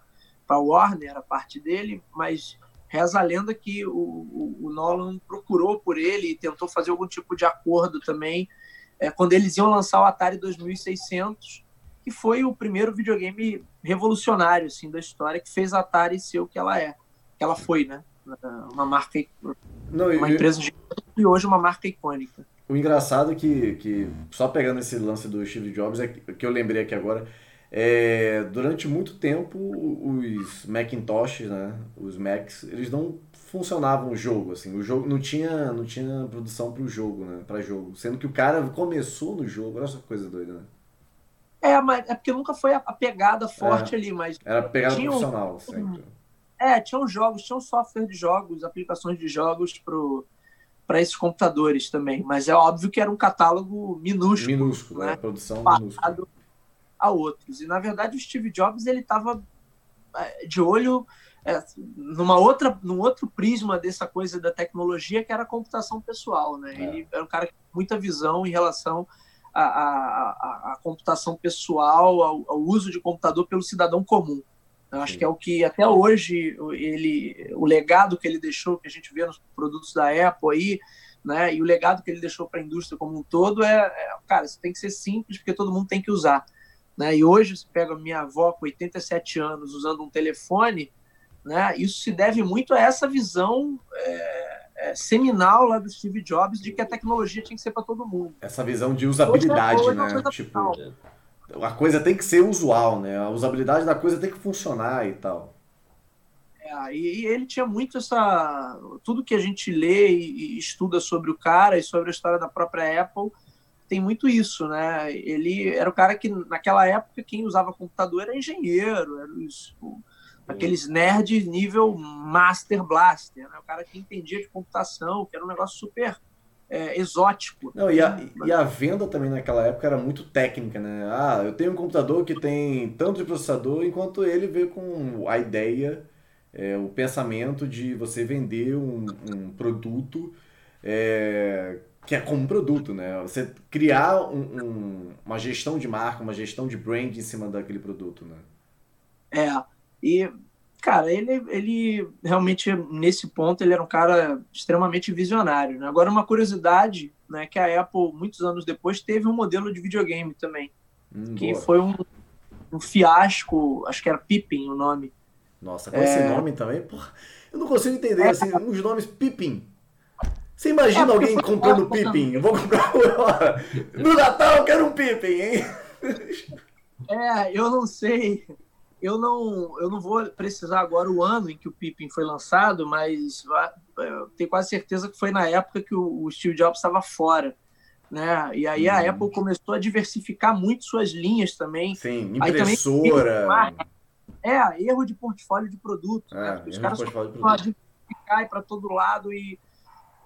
para Warner, a parte dele, mas reza a lenda que o, o, o, Nolan procurou por ele e tentou fazer algum tipo de acordo também é, quando eles iam lançar o Atari 2600, que foi o primeiro videogame revolucionário assim, da história que fez a Atari ser o que ela é, que ela foi, né? Uma marca, Não, uma eu... empresa de e hoje uma marca icônica. O engraçado é que, que, só pegando esse lance do Steve Jobs, é que, que eu lembrei aqui agora, é, durante muito tempo os Macintoshes, né, os Macs, eles não funcionavam o jogo, assim, o jogo não tinha, não tinha produção para o jogo, né, para jogo, sendo que o cara começou no jogo, olha essa coisa doida, né? É, mas é porque nunca foi a pegada forte é, ali, mas era pegada profissional, um, sempre. É, tinham jogos, tinham software de jogos, aplicações de jogos pro para esses computadores também. Mas é óbvio que era um catálogo minúsculo. Minúsculo, né? Produção minúscula. a outros. E, na verdade, o Steve Jobs ele estava é, de olho é, numa outra, num outro prisma dessa coisa da tecnologia, que era a computação pessoal. Né? É. Ele era um cara com muita visão em relação à, à, à computação pessoal, ao, ao, uso de computador pelo cidadão comum. Eu acho que é o que até hoje ele, o legado que ele deixou, que a gente vê nos produtos da Apple aí, né? E o legado que ele deixou para a indústria como um todo é, é, cara, isso tem que ser simples porque todo mundo tem que usar, né? E hoje você pega a minha avó com 87 anos usando um telefone, né? Isso se deve muito a essa visão é, é, seminal lá do Steve Jobs de que a tecnologia tinha que ser para todo mundo. Essa visão de usabilidade, é né? Tipo, a coisa tem que ser usual, né? A usabilidade da coisa tem que funcionar e tal. É, e, e, ele tinha muito essa. Tudo que a gente lê e, e, estuda sobre o cara e sobre a história da própria Apple tem muito isso, né? Ele era o cara que, naquela época, quem usava computador era engenheiro, era os, o, aqueles nerds nível Master Blaster, né? O cara que entendia de computação, que era um negócio super é, exótico. Não, e a, e a venda também naquela época era muito técnica, né? Ah, eu tenho um computador que tem tanto de processador, enquanto ele veio com a ideia, é, o pensamento de você vender um, um produto é, que é como produto, né? Você criar um, um, uma gestão de marca, uma gestão de brand em cima daquele produto, né? É, e cara, ele, ele realmente, nesse ponto, ele era um cara extremamente visionário. Né? Agora, uma curiosidade, né, que a Apple, muitos anos depois, teve um modelo de videogame também, hum, que boa. foi um, um fiasco, acho que era Pippin o nome. Nossa, com é... esse nome também, porra, eu não consigo entender, é... assim, uns nomes Pippin. Você imagina é alguém comprando Pippin? Eu vou comprar no Natal eu quero um Pippin, hein? É, eu não sei eu não, eu não vou precisar agora o ano em que o Pippin foi lançado, mas eu tenho quase certeza que foi na época que o, Steve Jobs estava fora. Né? E aí a uhum. Apple começou a diversificar muito suas linhas também. Sim, impressora. Também, é, erro de portfólio de produto. Né? É, né? Os caras diversificar para todo lado. E,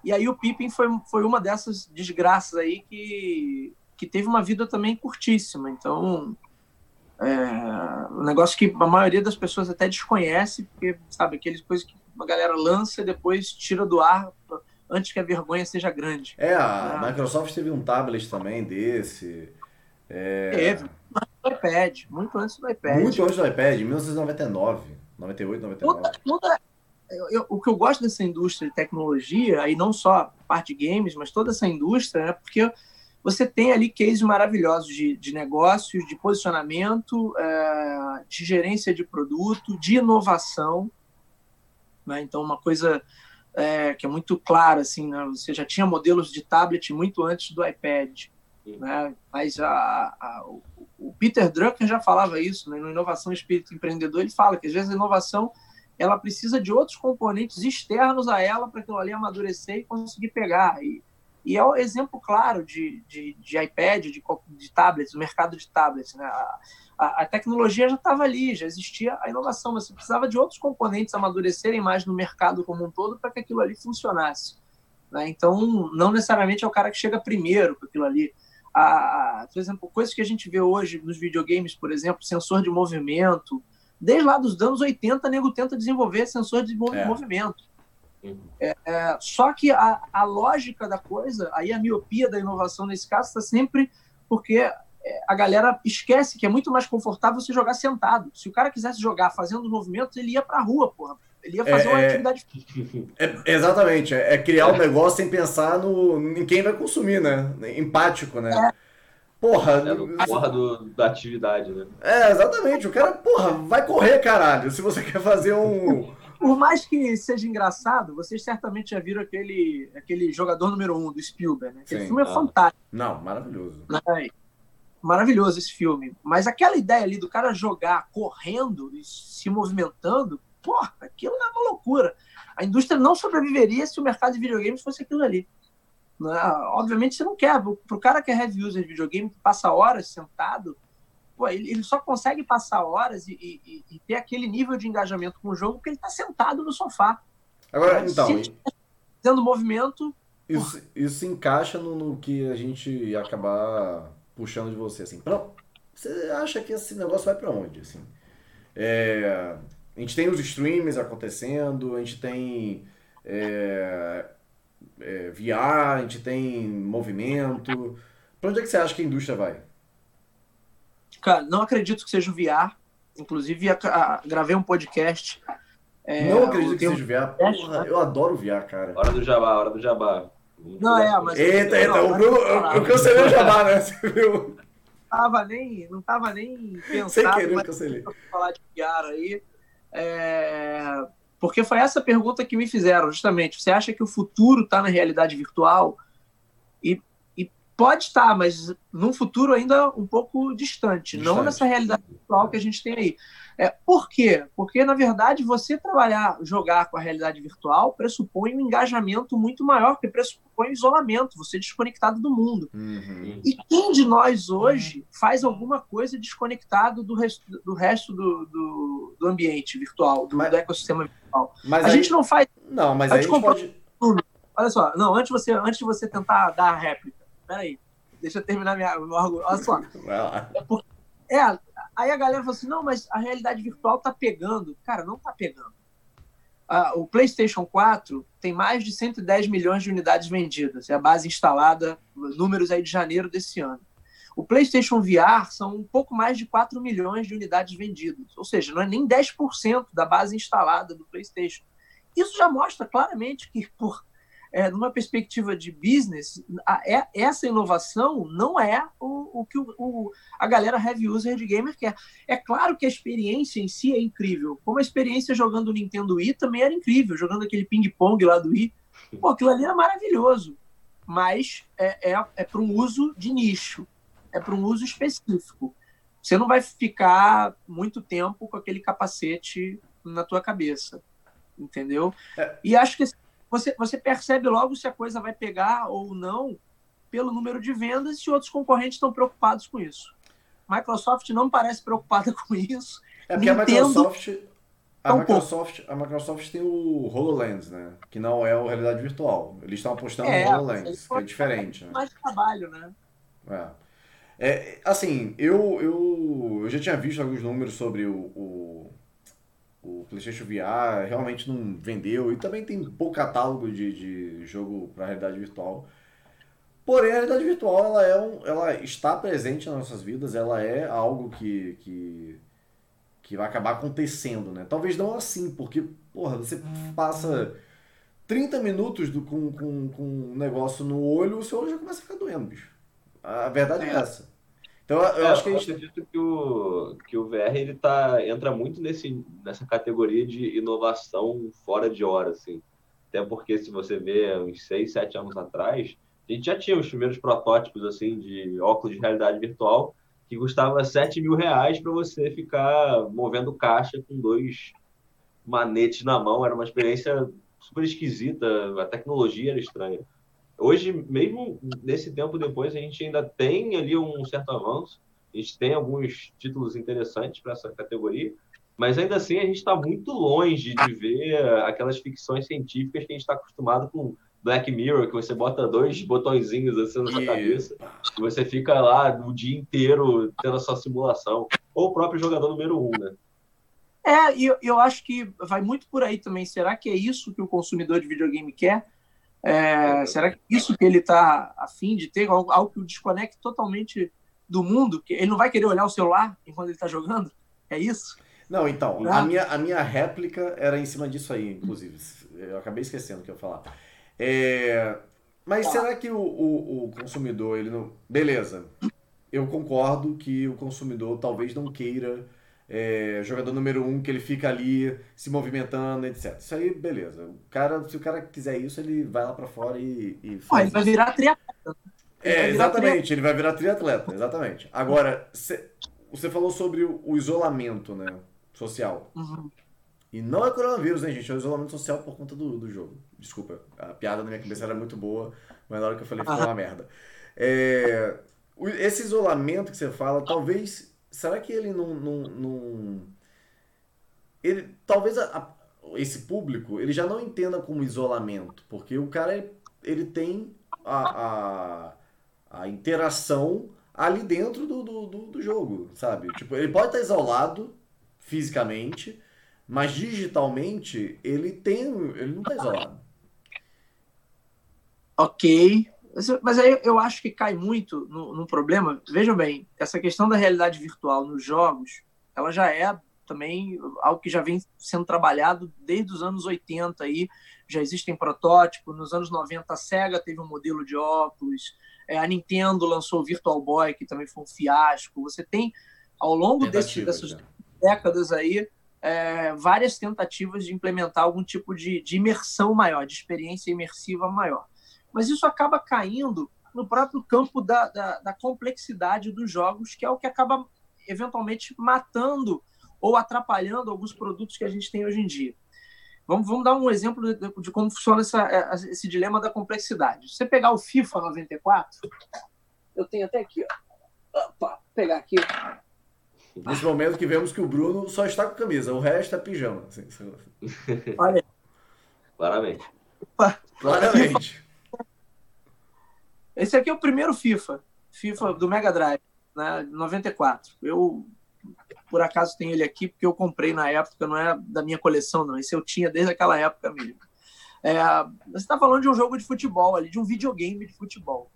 e aí o Pippin foi, foi uma dessas desgraças aí que, que teve uma vida também curtíssima. Então, é, um negócio que a maioria das pessoas até desconhece, porque, sabe, aqueles coisas que a galera lança e depois tira do ar antes que a vergonha seja grande. É, a é. Microsoft teve um tablet também desse. É... Teve, do iPad, muito antes do iPad. Muito antes do iPad, em 1999, 98, 99. Toda, toda, eu, eu, o que eu gosto dessa indústria de tecnologia, aí não só parte de games, mas toda essa indústria, né, porque você tem ali cases maravilhosos de, de negócios, de posicionamento, é, de gerência de produto, de inovação. Né? Então, uma coisa é, que é muito clara, assim, né? você já tinha modelos de tablet muito antes do iPad. Né? Mas a, a, o Peter Drucker já falava isso, né? no Inovação Espírito Empreendedor, ele fala que às vezes a inovação ela precisa de outros componentes externos a ela para aquilo ali amadurecer e conseguir pegar. E, e é o um exemplo claro de, de, de iPad, de, de tablets, o mercado de tablets. Né? A, a, a tecnologia já estava ali, já existia a inovação, mas você precisava de outros componentes amadurecerem mais no mercado como um todo para que aquilo ali funcionasse. Né? Então, não necessariamente é o cara que chega primeiro com aquilo ali. A, por exemplo, coisas que a gente vê hoje nos videogames, por exemplo, sensor de movimento. Desde lá dos anos 80, nego tenta desenvolver sensor de é. movimento. É, é, só que a, a lógica da coisa, aí a miopia da inovação nesse caso está sempre porque é, a galera esquece que é muito mais confortável você jogar sentado. Se o cara quisesse jogar fazendo movimentos, ele ia para a rua, porra. Ele ia fazer é, uma é. atividade. É, exatamente. É, criar um negócio sem pensar no, em quem vai consumir, né? Empático, né? Porra. É no porra do, da atividade, né? É, exatamente. O cara, porra, vai correr, caralho. Se você quer fazer um. Por mais que seja engraçado, vocês certamente já viram aquele, aquele jogador número um do Spielberg, né? Aquele Sim, filme é ah. fantástico. Não, maravilhoso. É, maravilhoso esse filme. Mas aquela ideia ali do cara jogar correndo e se movimentando, porra, aquilo é uma loucura. A indústria não sobreviveria se o mercado de videogames fosse aquilo ali. Né? Obviamente você não quer. Para o cara que é heavy user de videogame, que passa horas sentado, pô, ele, ele só consegue passar horas e, e, e, ter aquele nível de engajamento com o jogo porque ele está sentado no sofá. Agora, então. Se fazendo movimento. Isso, isso se encaixa no, no, que a gente ia acabar puxando de você, assim. Pra, você acha que esse negócio vai para onde, assim? É, a gente tem os streams acontecendo, a gente tem é, é, VR, a gente tem movimento. Para onde é que você acha que a indústria vai? Cara, não acredito que seja o VR. Inclusive, a, a, gravei um podcast. É, não acredito que seja VR. Porra, eu adoro VR, cara. Hora do jabá, hora do jabá. Não, é, mas. Eita, eita, não, o Bruno, eu, eu cancelei o jabá, né? Você viu? Tava nem, não tava nem pensando. Sem querer, eu cancelei. falar de VR aí. É... Porque foi essa pergunta que me fizeram, justamente. Você acha que o futuro está na realidade virtual? Pode estar, mas num futuro ainda um pouco distante, distante. não nessa realidade virtual que a gente tem aí. É, por quê? Porque, na verdade, você trabalhar, jogar com a realidade virtual pressupõe um engajamento muito maior, porque pressupõe isolamento, você desconectado do mundo. Uhum. E quem de nós hoje faz alguma coisa desconectado do resto do, resto do, do, do ambiente virtual, do, mas, do, ecossistema virtual? a aí, gente não faz. Não, mas a gente pode. Olha só, não, antes você, antes de você tentar dar a réplica, peraí, deixa eu terminar minha. Olha só. Vai lá. É, porque, é Aí a galera falou assim: não, mas a realidade virtual tá pegando. Cara, não tá pegando. Ah, o PlayStation 4 tem mais de 110 milhões de unidades vendidas. É a base instalada, números aí de janeiro desse ano. O PlayStation VR são um pouco mais de 4 milhões de unidades vendidas. Ou seja, não é nem 10% da base instalada do PlayStation. Isso já mostra claramente que, por é, numa perspectiva de business, a, é, essa inovação não é o, o que o, o, a galera heavy user de gamer quer. É claro que a experiência em si é incrível, como a experiência jogando o Nintendo Wii também era incrível, jogando aquele ping-pong lá do Wii. Pô, aquilo ali era maravilhoso, mas é, é, é para um uso de nicho, é para um uso específico. Você não vai ficar muito tempo com aquele capacete na tua cabeça, entendeu? É. E acho que você, você percebe logo se a coisa vai pegar ou não pelo número de vendas e se outros concorrentes estão preocupados com isso. Microsoft não parece preocupada com isso. É porque Nintendo, a Microsoft, a Microsoft, a Microsoft tem o HoloLens, né? Que não é a realidade virtual. Eles estão apostando é, no HoloLens, que é diferente. Né? Mais trabalho, né? É. É, assim, eu, eu, eu já tinha visto alguns números sobre o, o o PlayStation VR realmente não vendeu e também tem pouco catálogo de, de jogo para realidade virtual. Porém, a realidade virtual ela, é um, ela está presente nas nossas vidas, ela é algo que, que, que vai acabar acontecendo, né? Talvez não assim, porque, porra, você passa 30 minutos do, com, com, com um negócio no olho, o seu olho já começa a ficar doendo, bicho. A verdade é, é essa. Então, eu é, acho que acredito que o, que o VR ele tá, entra muito nesse, nessa categoria de inovação fora de hora, assim. Até porque se você vê uns 6, 7 anos atrás, a gente já tinha os primeiros protótipos assim de óculos de realidade virtual que custava 7 mil reais para você ficar movendo caixa com dois manetes na mão. Era uma experiência super esquisita, a tecnologia era estranha. Hoje, mesmo nesse tempo depois, a gente ainda tem ali um certo avanço. A gente tem alguns títulos interessantes para essa categoria, mas ainda assim a gente está muito longe de ver aquelas ficções científicas que a gente está acostumado com Black Mirror, que você bota dois botõezinhos assim na sua cabeça e você fica lá o dia inteiro tendo a sua simulação. Ou o próprio jogador número um, né? É, e eu, eu acho que vai muito por aí também. Será que é isso que o consumidor de videogame quer? É, será que isso que ele está afim de ter, algo, algo que o desconecte totalmente do mundo? que Ele não vai querer olhar o celular enquanto ele está jogando? É isso? Não, então, a, minha, a minha réplica era em cima disso aí, inclusive. Eu acabei esquecendo o que eu ia falar. É, mas tá. será que o, o, o, consumidor, ele não. Beleza. Eu concordo que o consumidor talvez não queira é, jogador número um, que ele fica ali se movimentando, etc. Isso aí, beleza. O cara, se o cara quiser isso, ele vai lá para fora e, e faz. ele vai virar triatleta. É, exatamente, ele vai virar triatleta, exatamente. Agora, você falou sobre o, o, isolamento, né, social. Uhum. E não é coronavírus, né, gente? É o isolamento social por conta do, do jogo. Desculpa, a piada na minha cabeça era muito boa, mas na hora que eu falei ficou uma merda. É, esse isolamento que você fala, talvez será que ele não. não, não... ele talvez a, a, esse público ele já não entenda como isolamento, porque o cara ele tem a, a, a interação ali dentro do, do, do, do, jogo, sabe? Tipo, ele pode estar isolado fisicamente, mas digitalmente ele tem. ele não está isolado. Ok, mas aí eu acho que cai muito no, no problema. Vejam bem, essa questão da realidade virtual nos jogos ela já é também algo que já vem sendo trabalhado desde os anos 80 aí, já existem protótipos, nos anos 90 a Sega teve um modelo de óculos, é, a Nintendo lançou o Virtual Boy, que também foi um fiasco, você tem ao longo desse, dessas né? décadas aí, é, várias tentativas de implementar algum tipo de, de imersão maior, de experiência imersiva maior. Mas isso acaba caindo no próprio campo da, da, da, complexidade dos jogos, que é o que acaba eventualmente matando ou atrapalhando alguns produtos que a gente tem hoje em dia. Vamos, vamos dar um exemplo de, de como funciona essa, é, esse dilema da complexidade. Se você pegar o FIFA 94, eu tenho até aqui, ó. Opa, pegar aqui. Nesse momento que vemos que o Bruno só está com camisa, o resto é pijama. Assim, Olha. Claramente. Claramente. Esse aqui é o primeiro FIFA, FIFA do Mega Drive, né, 94. Eu, por acaso, tenho ele aqui porque eu comprei na época, não é da minha coleção, não. Esse eu tinha desde aquela época mesmo. É, você está falando de um jogo de futebol ali, de um videogame de futebol.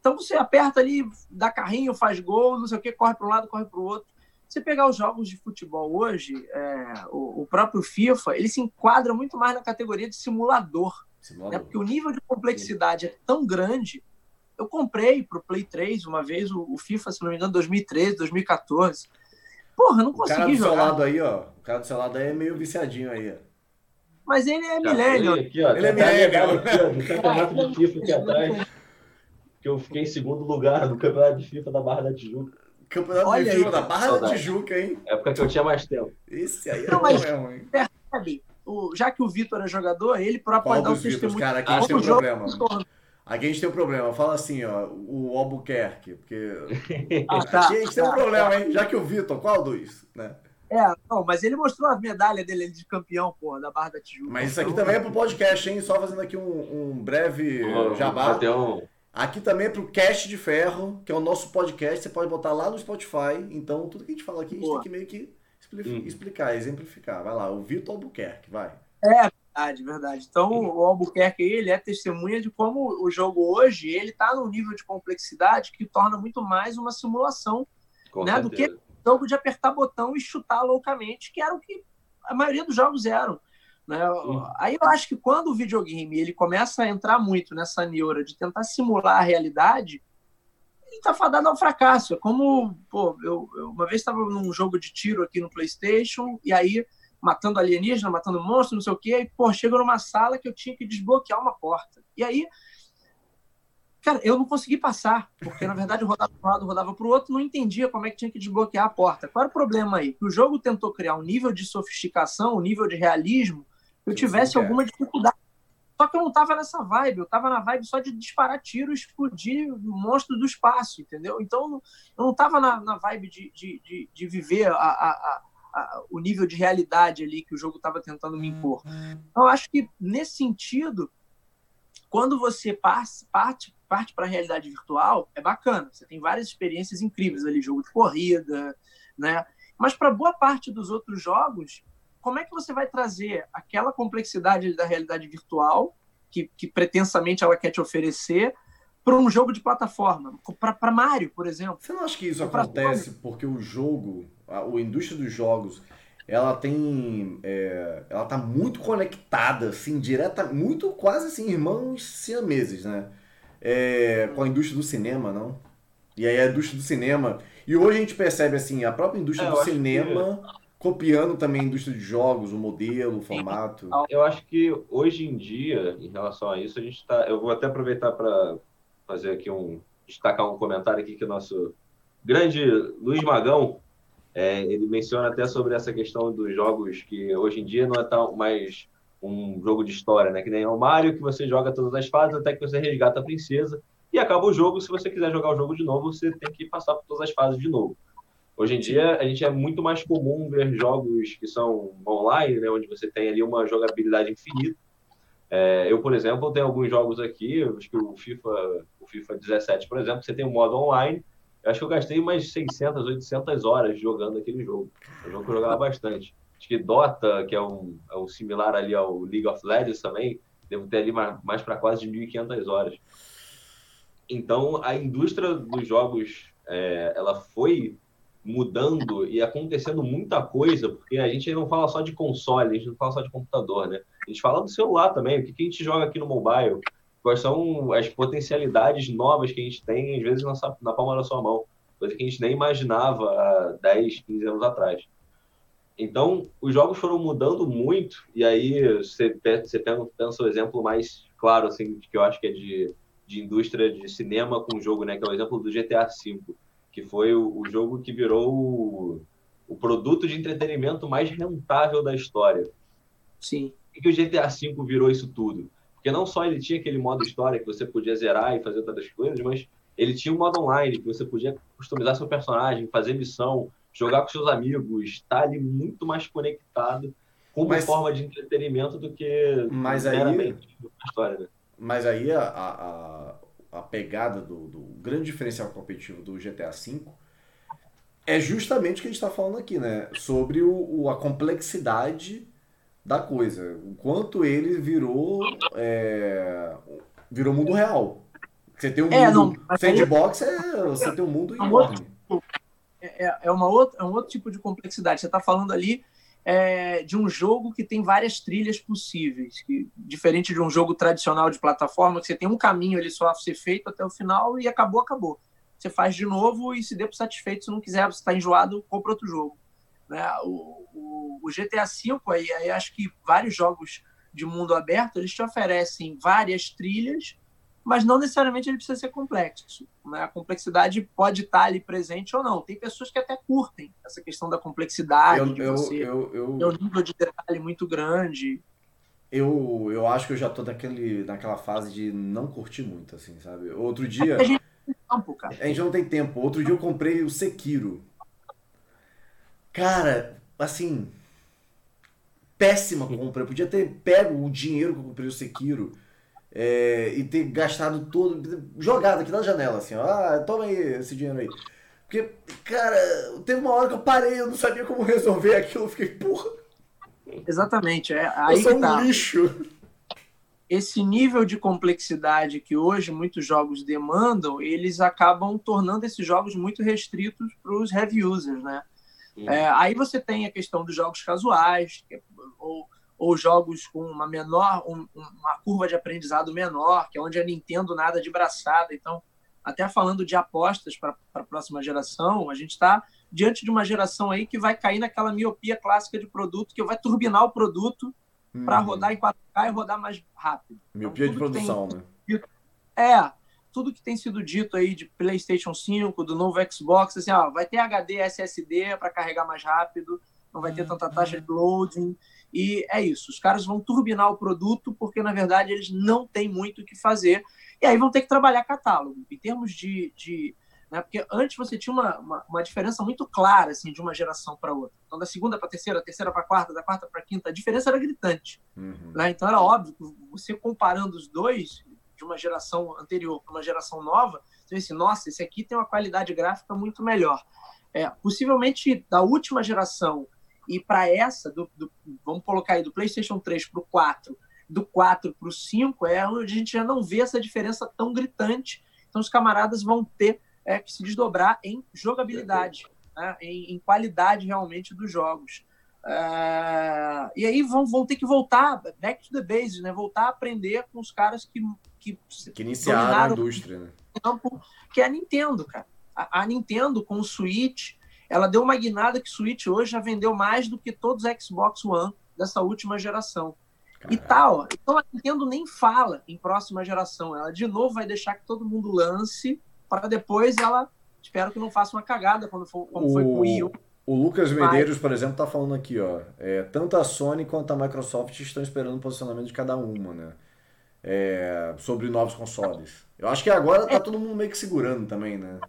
Então você aperta ali, dá carrinho, faz gol, não sei o que, corre para um lado, corre para o outro. Você pegar os jogos de futebol hoje, é, o, o, próprio FIFA, ele se enquadra muito mais na categoria de simulador. Né? Porque o nível de complexidade é tão grande. Eu comprei para o Play 3 uma vez o, o, FIFA, se não me engano, 2013, 2014. Porra, não consegui jogar. O cara do jogar. seu lado aí, ó. O cara do seu lado aí é meio viciadinho aí, ó. Mas ele é milênio. Ele é milênio. No campeonato de FIFA aqui atrás, que eu fiquei em segundo lugar no campeonato de FIFA da Barra da Tijuca. Campeonato Olha de FIFA da Barra Saudade. da Tijuca, hein? Época que eu tinha mais tempo. Esse aí é não, mas, mesmo, hein? Percebe, o, já que o Vitor é jogador, ele próprio pode dar um testemunho. Cara, aqui tem um problema. Aqui a gente tem um problema. Fala assim, ó, o Albuquerque, porque ah, tá, aqui a gente tá, tem um tá, problema, hein? Já que o Vitor, qual dos, né? É, não, mas ele mostrou a medalha dele de campeão, porra, da Barra da Tijuca. Mas isso aqui então... também é pro podcast, hein? Só fazendo aqui um, um breve oh, jabá. Um... Aqui também é pro Cast de Ferro, que é o nosso podcast. Você pode botar lá no Spotify. Então, tudo que a gente fala aqui, a gente tem que meio que hum. explicar, exemplificar. Vai lá, o Vitor Albuquerque, vai. É, verdade, verdade. Então, o Albuquerque, ele é testemunha de como o jogo hoje, ele tá num nível de complexidade que torna muito mais uma simulação, né, do que jogo de apertar botão e chutar loucamente, que era o que a maioria dos jogos eram. Né? Aí eu acho que quando o videogame ele começa a entrar muito nessa neura de tentar simular a realidade, ele está fadado ao fracasso. É como, pô, eu, eu uma vez estava num jogo de tiro aqui no PlayStation, e aí matando alienígena, matando monstro, não sei o quê, e, pô, chega numa sala que eu tinha que desbloquear uma porta. E aí, cara, eu não consegui passar, porque na verdade eu rodava para um lado, rodava para o outro, não entendia como é que tinha que desbloquear a porta. Qual era o problema aí? O jogo tentou criar um nível de sofisticação, um nível de realismo eu tivesse alguma dificuldade. Só que eu não tava nessa vibe, eu tava na vibe só de disparar tiro explodir monstro do espaço, entendeu? Então eu não tava na, na vibe de, de, de, de viver a, a, a, o nível de realidade ali que o jogo estava tentando me impor. Então eu acho que nesse sentido, quando você parte, parte, parte para a realidade virtual, é bacana. Você tem várias experiências incríveis ali, jogo de corrida, né? Mas para boa parte dos outros jogos, como é que você vai trazer aquela complexidade da realidade virtual, que, que pretensamente ela quer te oferecer, para um jogo de plataforma? Para Mario, por exemplo. Você não acha que isso acontece porque o jogo, a, a indústria dos jogos, ela tem. É, ela tá muito conectada, assim, direta, muito quase assim, irmãos siameses, né? É, com a indústria do cinema, não? E aí a indústria do cinema. E hoje a gente percebe assim, a própria indústria é, do cinema. Que copiando também a indústria de jogos, o modelo, o formato. Eu acho que hoje em dia, em relação a isso, a gente está. Eu vou até aproveitar para fazer aqui um destacar um comentário aqui que o nosso grande Luiz Magão é, ele menciona até sobre essa questão dos jogos que hoje em dia não é tão mais um jogo de história, né? Que nem é o Mario que você joga todas as fases até que você resgata a princesa e acaba o jogo. Se você quiser jogar o jogo de novo, você tem que passar por todas as fases de novo. Hoje em dia, a gente é muito mais comum ver jogos que são online, né, onde você tem ali uma jogabilidade infinita. É, eu, por exemplo, tenho alguns jogos aqui, acho que o FIFA, o FIFA 17, por exemplo, você tem um modo online. Acho que eu gastei umas 600, 800 horas jogando aquele jogo. É um jogo que eu jogava bastante. Acho que Dota, que é um, é um similar ali ao League of Legends também, devo ter ali mais, mais para quase de 1.500 horas. Então, a indústria dos jogos, é, ela foi mudando e acontecendo muita coisa, porque a gente não fala só de console, a gente não fala só de computador, né? A gente fala do celular também, o que, que a gente joga aqui no mobile, quais são as potencialidades novas que a gente tem, às vezes, na, na palma da sua mão, coisa que a gente nem imaginava há 10, 15 anos atrás. Então, os jogos foram mudando muito, e aí você, você pensa o exemplo mais claro, assim, que eu acho que é de, de indústria de cinema com jogo, né? Que é o exemplo do GTA V, que foi o, o jogo que virou o, o, produto de entretenimento mais rentável da história. Sim. E que o GTA V virou isso tudo? Porque não só ele tinha aquele modo história que você podia zerar e fazer outras coisas, mas ele tinha um modo online que você podia customizar seu personagem, fazer missão, jogar com seus amigos, estar tá ali muito mais conectado como mas, forma de entretenimento do que mas aí, história. Né? Mas aí a, a, a pegada do, do, grande diferencial competitivo do GTA V é justamente o que a gente está falando aqui, né? Sobre o, o, a complexidade da coisa. O quanto ele virou é, virou mundo real. Você tem um é, mundo não, sandbox, é, você tem um mundo enorme. É, é, é, uma outra, é um outro tipo de complexidade. Você está falando ali é, de um jogo que tem várias trilhas possíveis, que, diferente de um jogo tradicional de plataforma, que você tem um caminho ali só a ser feito até o final e acabou, acabou. Você faz de novo e se der por satisfeito, se não quiser, você está enjoado, compra outro jogo. Né? O, o, o GTA V, aí, aí acho que vários jogos de mundo aberto, eles te oferecem várias trilhas mas não necessariamente ele precisa ser complexo. Né? A complexidade pode estar ali presente ou não. Tem pessoas que até curtem essa questão da complexidade, eu, de você eu, eu, ter um nível de detalhe muito grande. Eu, eu acho que eu já tô naquele, naquela fase de não curtir muito, assim, sabe? Outro dia. a gente não tem tempo, cara. A gente não tem tempo. Outro dia eu comprei o Sekiro. Cara, assim. Péssima compra. Eu podia ter pego o dinheiro que eu comprei o Sekiro é, e ter gastado todo, jogado aqui na janela, assim, ó, ah, toma aí esse dinheiro aí. Porque, cara, teve uma hora que eu parei, eu não sabia como resolver aquilo, eu fiquei, porra. Exatamente, é aí eu sou um tá. lixo. Esse nível de complexidade que hoje muitos jogos demandam, eles acabam tornando esses jogos muito restritos para os heavy users, né? É, aí você tem a questão dos jogos casuais, é, ou ou jogos com uma menor, um, uma curva de aprendizado menor, que é onde a Nintendo nada de braçada. Então, até falando de apostas para a próxima geração, a gente está diante de uma geração aí que vai cair naquela miopia clássica de produto, que vai turbinar o produto uhum. para rodar em 4K e rodar mais rápido. Então, miopia então, de produção, né? É, tudo que tem sido dito aí de PlayStation 5, do novo Xbox, assim, ó, vai ter HD SSD para carregar mais rápido, não vai ter tanta uhum. taxa de loading. E é isso, os caras vão turbinar o produto porque, na verdade, eles não têm muito o que fazer. E aí vão ter que trabalhar catálogo. Em termos de. de né, porque antes você tinha uma, uma, uma, diferença muito clara assim, de uma geração para outra. Então, da segunda para a terceira, da terceira para a quarta, da quarta para a quinta, a diferença era gritante. Uhum. Né? Então, era óbvio que você comparando os dois, de uma geração anterior para uma geração nova, você vê assim, nossa, esse aqui tem uma qualidade gráfica muito melhor. É, possivelmente, da última geração e para essa, do, do, vamos colocar aí do PlayStation 3 para o 4, do 4 para o 5, é onde a gente já não vê essa diferença tão gritante. Então, os camaradas vão ter é, que se desdobrar em jogabilidade, né? em, em, qualidade realmente dos jogos. É, e aí vão, vão ter que voltar, back to the base, né? voltar a aprender com os caras que, que, que iniciaram a indústria. Né? Que é a Nintendo, cara. A, a Nintendo com o Switch ela deu uma guinada que Switch hoje já vendeu mais do que todos os Xbox One dessa última geração. Caramba. E tal. Então a Nintendo nem fala em próxima geração. Ela de novo vai deixar que todo mundo lance para depois ela. Espero que não faça uma cagada quando for, como o... foi com o Wii U. O Lucas Medeiros, por exemplo, está falando aqui, ó. É, tanto a Sony quanto a Microsoft estão esperando o posicionamento de cada uma, né? É, sobre novos consoles. Eu acho que agora tá é. todo mundo meio que segurando também, né?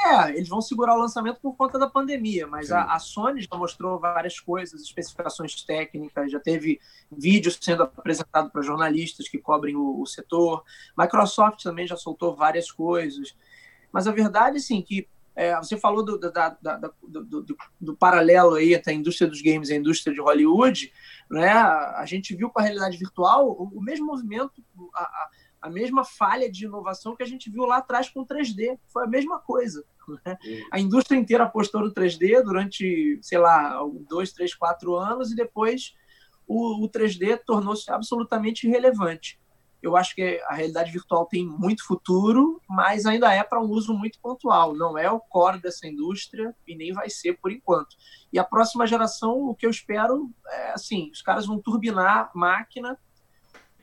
É, eles vão segurar o lançamento por conta da pandemia, mas a, a, Sony já mostrou várias coisas, especificações técnicas, já teve vídeos sendo apresentado para jornalistas que cobrem o, o, setor. Microsoft também já soltou várias coisas. Mas a verdade, sim, que é, você falou do, da, da, da, do, do, do, paralelo aí entre a indústria dos games e a indústria de Hollywood, né? A gente viu com a realidade virtual o, o mesmo movimento, a, a mesma falha de inovação que a gente viu lá atrás com o 3D. Foi a mesma coisa. Né? A indústria inteira apostou no 3D durante, sei lá, dois, três, quatro anos e depois o, o 3D tornou-se absolutamente irrelevante. Eu acho que a realidade virtual tem muito futuro, mas ainda é para um uso muito pontual. Não é o core dessa indústria e nem vai ser por enquanto. E a próxima geração, o que eu espero é assim: os caras vão turbinar máquina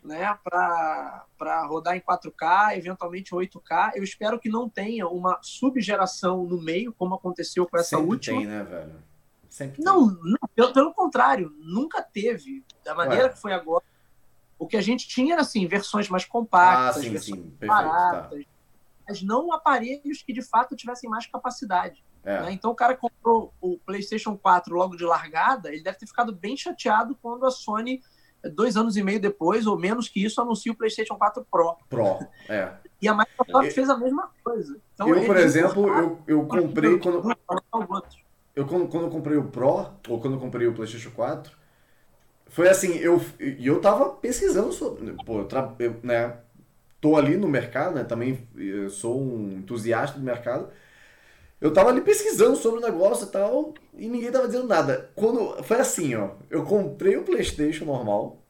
né, para rodar em 4K, eventualmente 8K. Eu espero que não tenha uma subgeração no meio, como aconteceu com essa Sempre última. Tem, né, velho? Sempre não, não pelo, pelo, contrário, nunca teve. Da maneira Ué. que foi agora. O que a gente tinha era assim, versões mais compactas, ah, sim, versões sim. Perfeito, tá. baratas, tá. mas não aparelhos que de fato tivessem mais capacidade. É. Né? Então o cara comprou o PlayStation 4 logo de largada, ele deve ter ficado bem chateado quando a Sony dois anos e meio depois, ou menos que isso, anuncia o PlayStation 4 Pro. Pro, é. E a Microsoft eu, fez a mesma coisa. Então, eu, por exemplo, eu, eu comprei quando. Eu, quando, quando eu comprei o Pro, ou quando eu comprei o PlayStation 4, foi assim, eu, eu tava pesquisando sobre. Pô, eu, tra, eu né, tô ali no mercado, né? Também sou um entusiasta do mercado. Eu tava ali pesquisando sobre o negócio e tal, e ninguém tava dizendo nada. Quando foi assim, ó, eu comprei o PlayStation normal.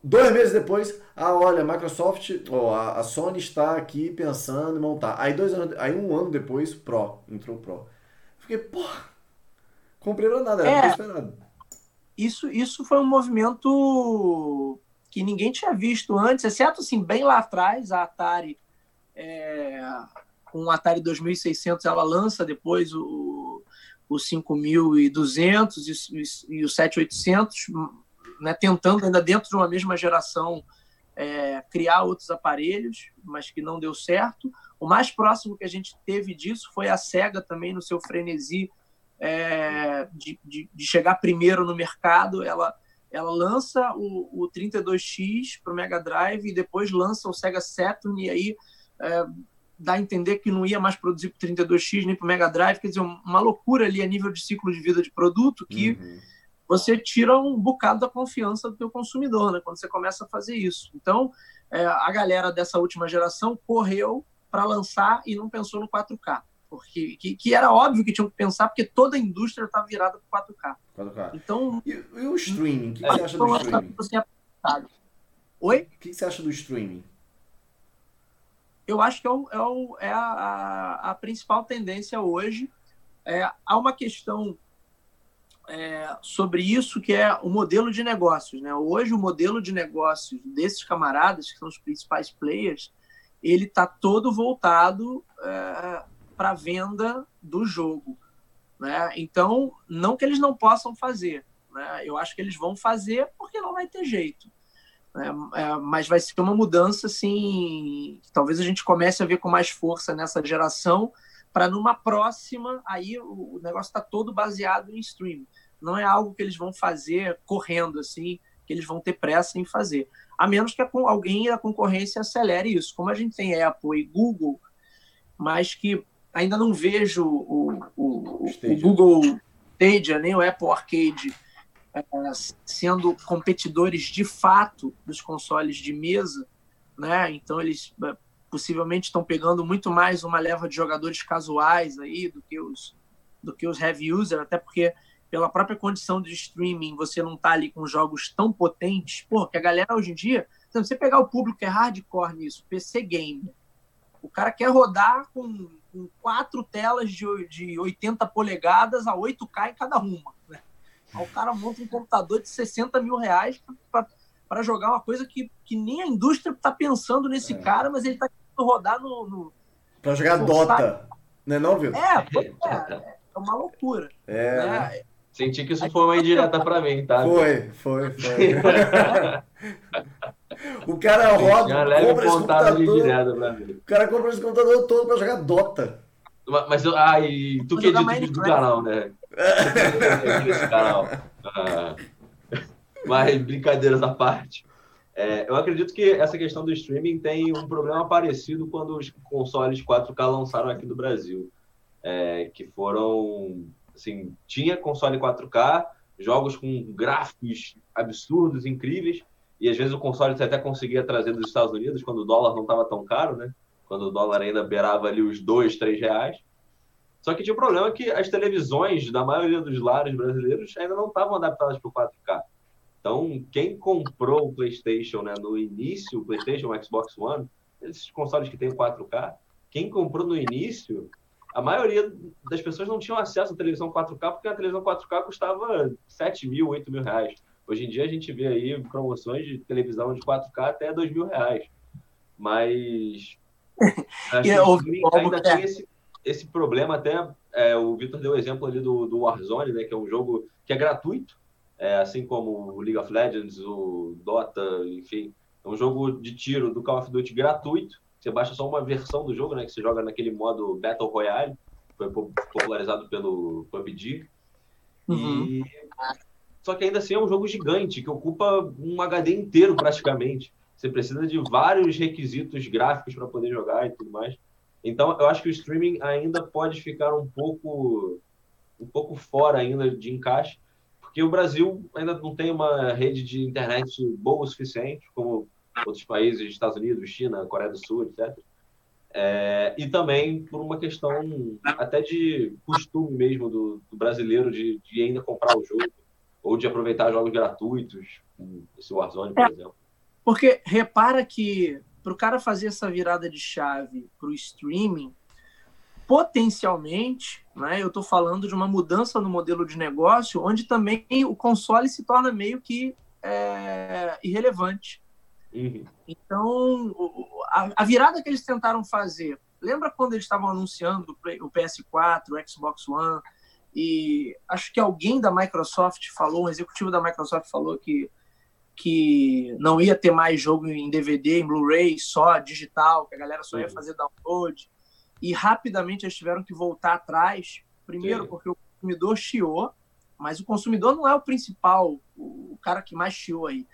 Dois meses depois, ah, olha, a Microsoft, ó, a, a Sony está aqui pensando em montar. Aí dois anos, aí um ano depois, Pro, entrou Pro. Fiquei, porra, comprei nada, era é, esperado. Isso, isso foi um movimento que ninguém tinha visto antes, exceto assim, bem lá atrás, a Atari é, com o Atari 2600 ela lança depois o, o 5200 e, e o 7800, né, tentando ainda dentro de uma mesma geração é, criar outros aparelhos, mas que não deu certo. O mais próximo que a gente teve disso foi a Sega também no seu frenesi é, de, de, de, chegar primeiro no mercado. Ela, ela lança o, o 32X para o Mega Drive e depois lança o Sega Saturn e aí é, dá a entender que não ia mais produzir para 32X nem para o Mega Drive, quer dizer, uma loucura ali a nível de ciclo de vida de produto que uhum. você tira um bocado da confiança do teu consumidor, né, quando você começa a fazer isso. Então, é, a galera dessa última geração correu para lançar e não pensou no 4K, porque que, que, era óbvio que tinham que pensar, porque toda a indústria estava virada para 4K. 4K. Então, e, e o streaming? O que, que você acha do então, streaming? Oi? O que você acha do streaming? eu acho que é, o, é, o, é a, a, principal tendência hoje. É, há uma questão é, sobre isso que é o modelo de negócios. Né? Hoje, o modelo de negócios desses camaradas, que são os principais players, ele está todo voltado é, para venda do jogo. Né? Então, não que eles não possam fazer. Né? Eu acho que eles vão fazer porque não vai ter jeito. É, é, mas vai ser uma mudança, assim, talvez a gente comece a ver com mais força nessa geração, para numa próxima, aí o, o negócio está todo baseado em streaming. Não é algo que eles vão fazer correndo, assim, que eles vão ter pressa em fazer. A menos que alguém da concorrência acelere isso. Como a gente tem Apple e Google, mas que ainda não vejo o, o, o Google Stadia, nem o Apple Arcade é, sendo competidores de fato dos consoles de mesa, né? Então eles é, possivelmente estão pegando muito mais uma leva de jogadores casuais aí do que os do que os heavy user, até porque pela própria condição de streaming você não tá ali com jogos tão potentes, pô, que a galera hoje em dia, se você pegar o público que é hardcore nisso, PC game, o cara quer rodar com, com quatro telas de, de 80 polegadas a 8K em cada uma, né? Aí o cara monta um computador de 60 mil reais para jogar uma coisa que, que nem a indústria está pensando nesse é. cara, mas ele está querendo rodar no. no para jogar no Dota. Site. Não é não, viu? É, é, é uma loucura. É. Né? né? Senti que isso foi uma indireta para mim, tá? Foi, foi, foi. o cara roda, compra esse computador. O cara compra esse computador todo para jogar Dota. Mas, ah, e tu que edita do canal, né? Esse canal. Ah, mas, brincadeiras à parte. É, eu acredito que essa questão do streaming tem um problema parecido quando os consoles 4K lançaram aqui no Brasil. É, que foram. Assim, tinha console 4K, jogos com gráficos absurdos, incríveis, e às vezes o console você até conseguia trazer dos Estados Unidos quando o dólar não estava tão caro, né? Quando o dólar ainda beirava ali os dois, três reais. Só que tinha o um problema que as televisões da maioria dos lares brasileiros ainda não estavam adaptadas para o 4K. Então, quem comprou o PlayStation né, no início, o PlayStation, o Xbox One, esses consoles que tem 4K, quem comprou no início, a maioria das pessoas não tinham acesso à televisão 4K, porque a televisão 4K custava 7 mil, 8 mil reais. Hoje em dia a gente vê aí promoções de televisão de 4K até 2 mil reais. Mas acho que ainda tinha esse, esse problema até. É, o Vitor deu o exemplo ali do, do Warzone, né, que é um jogo que é gratuito, é, assim como o League of Legends, o Dota, enfim. É um jogo de tiro do Call of Duty gratuito. Você baixa só uma versão do jogo, né, que você joga naquele modo Battle Royale, foi popularizado pelo PUBG. Uhum. E... Só que ainda assim é um jogo gigante, que ocupa um HD inteiro praticamente. Você precisa de vários requisitos gráficos para poder jogar e tudo mais. Então, eu acho que o streaming ainda pode ficar um pouco, um pouco fora ainda de encaixe, porque o Brasil ainda não tem uma rede de internet boa o suficiente, como outros países, Estados Unidos, China, Coreia do Sul, etc. É, e também por uma questão até de costume mesmo do, do brasileiro de, de, ainda comprar o jogo ou de aproveitar jogos gratuitos, esse Warzone, por é, exemplo. Porque repara que para o cara fazer essa virada de chave para o streaming, potencialmente, né, eu estou falando de uma mudança no modelo de negócio, onde também o console se torna meio que é, irrelevante. Uhum. Então, a, a, virada que eles tentaram fazer, lembra quando eles estavam anunciando o PS4, o Xbox One, e acho que alguém da Microsoft falou, um executivo da Microsoft falou que que não ia ter mais jogo em DVD, em Blu-ray, só digital, que a galera só ia uhum. fazer download. E rapidamente eles tiveram que voltar atrás. Primeiro, Sim. porque o consumidor chiou, mas o consumidor não é o principal, o cara que mais chiou aí.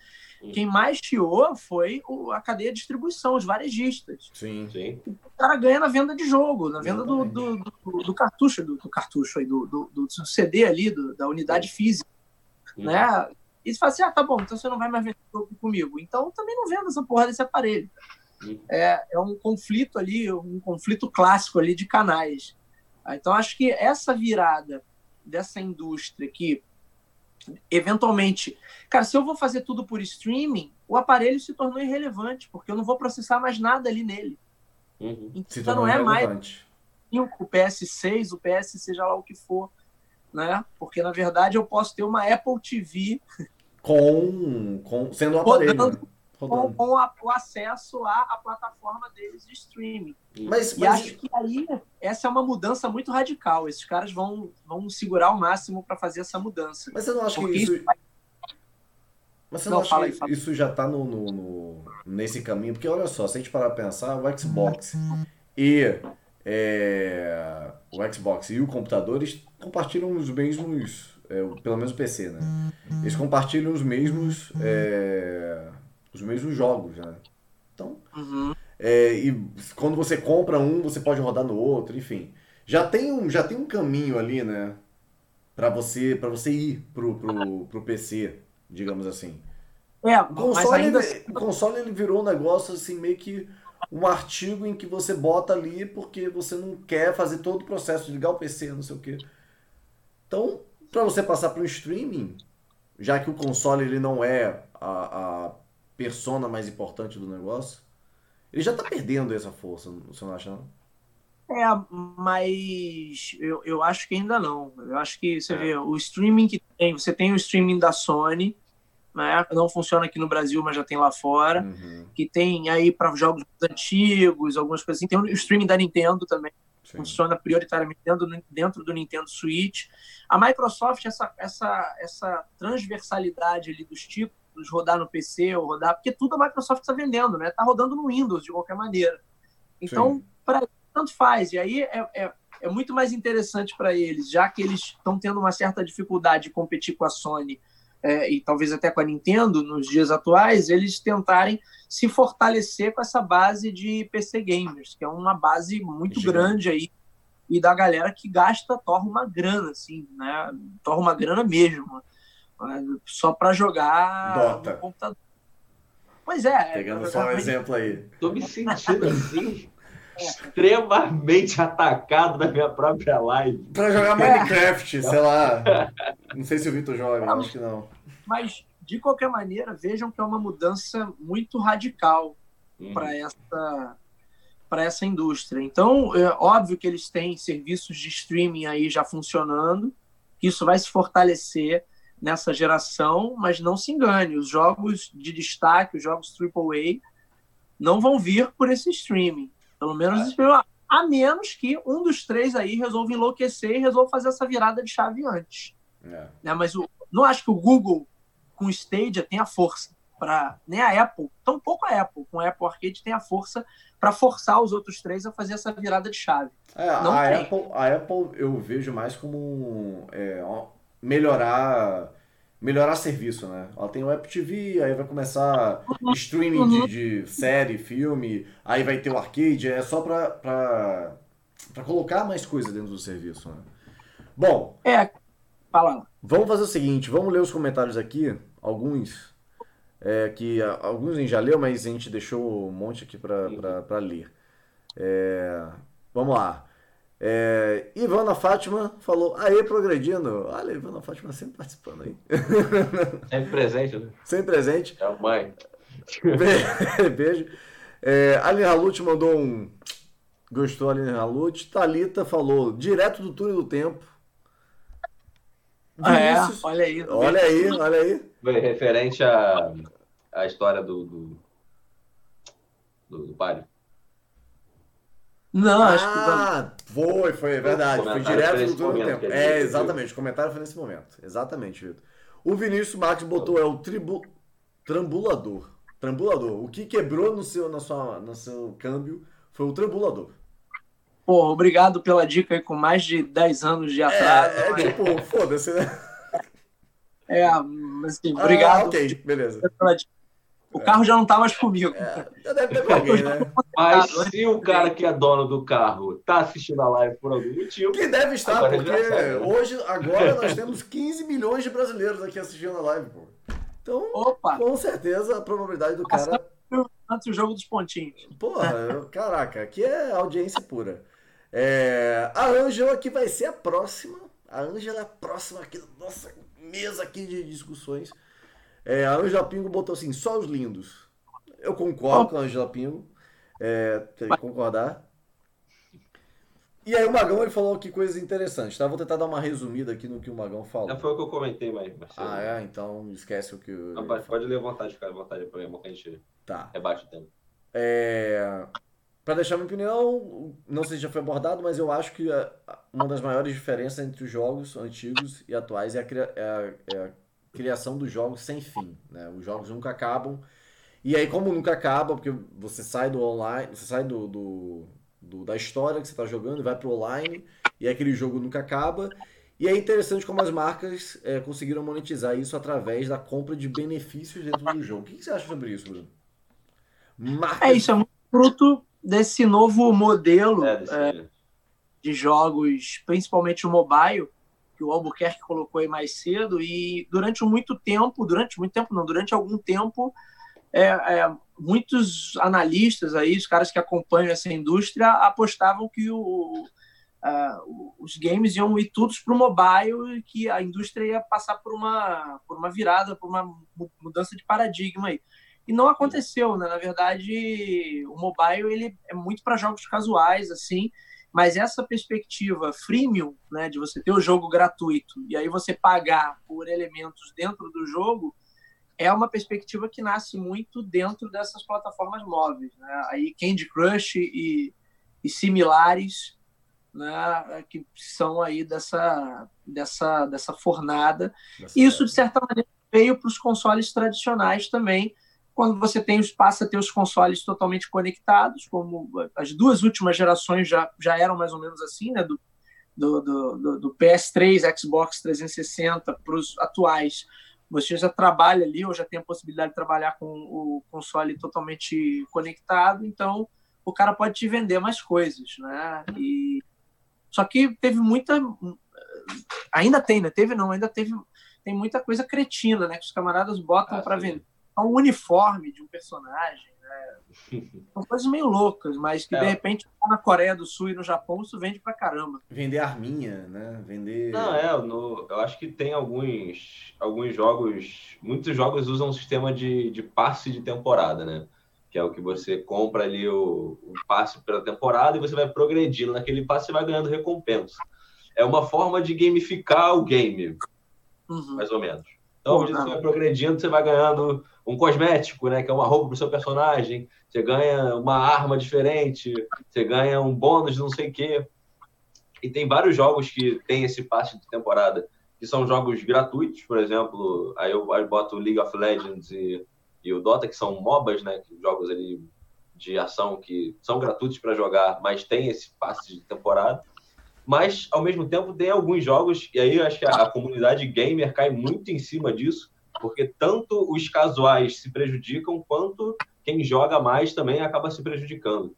Quem mais chiou foi a cadeia de distribuição, os varejistas. Sim, sim. O cara ganha na venda de jogo, na venda do, do, do, do, cartucho, do, do cartucho aí, do, do, do, CD ali, da unidade física. Né? E você fala assim, ah, tá bom, então você não vai mais vender jogo comigo. Então também não vendo essa porra desse aparelho. É, é um conflito ali, um conflito clássico ali de canais. Então acho que essa virada dessa indústria que eventualmente, cara, se eu vou fazer tudo por streaming, o aparelho se tornou irrelevante, porque eu não vou processar mais nada ali nele. Uhum. Então não é mais o PS6, o PS, seja lá o que for, né? Porque na verdade eu posso ter uma Apple TV com, com sendo um aparelho. Rodando, com, com a, o acesso à, à, plataforma deles de streaming. Mas, e mas... acho que aí essa é uma mudança muito radical. Esses caras vão, vão segurar o máximo para fazer essa mudança. Mas você não acha que isso. isso... Mas você não, não acha que aí, isso já está no, no, no, nesse caminho? Porque olha só, se a gente parar para pensar, o Xbox e é, o Xbox e o computador eles compartilham os mesmos é, pelo menos o PC, né? Eles compartilham os mesmos, é, os mesmos jogos, né? Então, uhum. é, e quando você compra um, você pode rodar no outro, enfim. Já tem um, já tem um caminho ali, né? Para você, para você ir pro, pro, pro PC, digamos assim. É, o console, ainda... ele, o console ele virou um negócio assim meio que um artigo em que você bota ali porque você não quer fazer todo o processo de ligar o PC, não sei o quê. Então, para você passar para o streaming, já que o console ele não é a, a persona mais importante do negócio, ele já está perdendo essa força, você não acha não? É, mas eu, eu acho que ainda não. Eu acho que você é. vê o streaming que tem, você tem o streaming da Sony, né? Não funciona aqui no Brasil, mas já tem lá fora. Uhum. Que tem aí para jogos antigos, algumas coisas assim. Tem o streaming da Nintendo também, Sim. funciona prioritariamente dentro, dentro do Nintendo Switch. A Microsoft, essa, essa, essa transversalidade ali dos rodar no PC ou rodar, porque tudo a Microsoft está vendendo, né? Está rodando no Windows de qualquer maneira. Então, para tanto faz. E aí é, é, é muito mais interessante para eles, já que eles estão tendo uma certa dificuldade de competir com a Sony é, e talvez até com a Nintendo nos dias atuais, eles tentarem se fortalecer com essa base de PC gamers, que é uma base muito grande aí e da galera que gasta, torna uma grana, assim, né? Torna uma grana mesmo? Só para jogar Dota. no computador. Pois é. Pegando só um exemplo aí. Tô me sentindo assim, extremamente atacado na minha própria live. Pra jogar Minecraft, sei lá. Não sei se o Vitor joga, acho que não. Mas, de qualquer maneira, vejam que é uma mudança muito radical Uhum. para essa para essa indústria. Então, é óbvio que eles têm serviços de streaming aí já funcionando, que isso vai se fortalecer nessa geração, mas não se engane, os jogos de destaque, os jogos AAA, não vão vir por esse streaming. Pelo menos a menos que um dos três aí resolva enlouquecer e resolva fazer essa virada de chave antes. É. Né? Mas o, não acho que o Google com o Stadia tenha força para nem a Apple, tampouco a Apple com o Apple Arcade tem a força para forçar os outros três a fazer essa virada de chave. É, Não a, tem. Apple, a Apple eu vejo mais como um, é, melhorar melhorar serviço, né? Ela tem o Apple TV, aí vai começar streaming Uhum. de, de série, filme, aí vai ter o arcade, é só pra, pra, pra colocar mais coisa dentro do serviço, né? Bom, É, fala. Vamos fazer o seguinte, vamos ler os comentários aqui, alguns é, que alguns a gente já leu, mas a gente deixou um monte aqui para ler. É, vamos lá. É, Ivana Fátima falou, aê, progredindo. Olha, Ivana Fátima sempre participando aí. Sempre presente, né? Sempre presente. É a mãe. Be- Beijo. É, Aline Halute mandou um. Gostou, Aline Halute. Thalita falou, direto do túnel do tempo. É, Vinícius, olha aí. olha aí, olha aí. Referente à, à história do, do, do, do. Não, acho que Ah, foi, foi, é verdade. Foi direto nesse túnel do tempo. É, viu. exatamente. O comentário foi nesse momento. Exatamente, Vitor. O Vinícius Marques botou é o tribu... trambulador. Trambulador. O que quebrou no seu, na sua, no seu câmbio foi o trambulador. Pô, obrigado pela dica aí com mais de 10 anos de atraso. É, é tipo, foda-se, né? É, mas assim, obrigado Ah, ok, beleza. pela dica. O carro já não tá mais comigo. É, já deve ter alguém, né? Mas se o cara que é dono do carro tá assistindo a live por algum motivo, Que deve estar, Agora porque né? hoje, agora, nós temos 15 milhões de brasileiros aqui assistindo a live, pô. Então, Opa, com certeza, a probabilidade do cara antes o jogo dos pontinhos. Porra, caraca, aqui é audiência pura. É, a Ângela que vai ser a próxima. A Ângela é a próxima aqui da nossa mesa aqui de discussões. É, a Ângela Pingo botou assim, só os lindos. Eu concordo com a Ângela Pingo. É, tem que concordar. E aí o Magão ele falou que coisas interessantes, tá? Vou tentar dar uma resumida aqui no que o Magão falou. já foi o que eu comentei, mas. Marcelo. Ah, é? Então esquece o que eu... Não, pode, pode ler à vontade, ficar à vontade para que a gente Tá. rebate o tempo. É, para deixar minha opinião, não sei se já foi abordado, mas eu acho que uma das maiores diferenças entre os jogos antigos e atuais é a, é a- é a criação dos jogos sem fim, né? Os jogos nunca acabam. E aí, como nunca acaba, porque você sai do online, você sai do, do- do- da história que você está jogando e vai pro online, e aquele jogo nunca acaba. E é interessante como as marcas é, conseguiram monetizar isso através da compra de benefícios dentro do jogo. O que você acha sobre isso, Bruno? Marcas É isso, é muito fruto desse novo modelo É, é, de jogos, principalmente o mobile, que o Albuquerque colocou aí mais cedo, e durante muito tempo, durante muito tempo não, durante algum tempo, é, é, muitos analistas aí, os caras que acompanham essa indústria, apostavam que o, ah, os games iam ir todos para o mobile e que a indústria ia passar por uma, por uma virada, por uma mu- mudança de paradigma aí. E não aconteceu, né? Na verdade, o mobile ele é muito para jogos casuais, assim, mas essa perspectiva freemium, né, de você ter o jogo gratuito e aí você pagar por elementos dentro do jogo, é uma perspectiva que nasce muito dentro dessas plataformas móveis, né? Aí Candy Crush e, e similares, né, que são aí dessa dessa dessa fornada. Isso de certa maneira veio para os consoles tradicionais também, quando você tem passa a ter os consoles totalmente conectados, como as duas últimas gerações já, já eram mais ou menos assim, né? Do, do, do, do PS3, Xbox 360 para os atuais. Você já trabalha ali, ou já tem a possibilidade de trabalhar com o console totalmente conectado, então o cara pode te vender mais coisas, né? E só que teve muita ainda tem, né? Teve não, ainda teve tem muita coisa cretina, né? Que os camaradas botam Ah, para sim. Vender um uniforme de um personagem. Né? São coisas meio loucas, mas que é. de repente na Coreia do Sul e no Japão isso vende pra caramba. Vender arminha, né? Vender. Não, é, no, eu acho que tem alguns, alguns jogos. Muitos jogos usam um sistema de, de passe de temporada, né? Que é o que você compra ali o, o passe pela temporada e você vai progredindo naquele passe e vai ganhando recompensa. É uma forma de gamificar o game, uhum. mais ou menos. Então, você vai progredindo, você vai ganhando um cosmético, né? Que é uma roupa para o seu personagem. Você ganha uma arma diferente. Você ganha um bônus de não sei o quê. E tem vários jogos que tem esse passe de temporada, que são jogos gratuitos, por exemplo. Aí eu, aí eu boto League of Legends e, e o Dota, que são MOBAs, né? Jogos ali de ação que são gratuitos para jogar, mas tem esse passe de temporada mas ao mesmo tempo tem alguns jogos, e aí acho que a, a comunidade gamer cai muito em cima disso, porque tanto os casuais se prejudicam, quanto quem joga mais também acaba se prejudicando.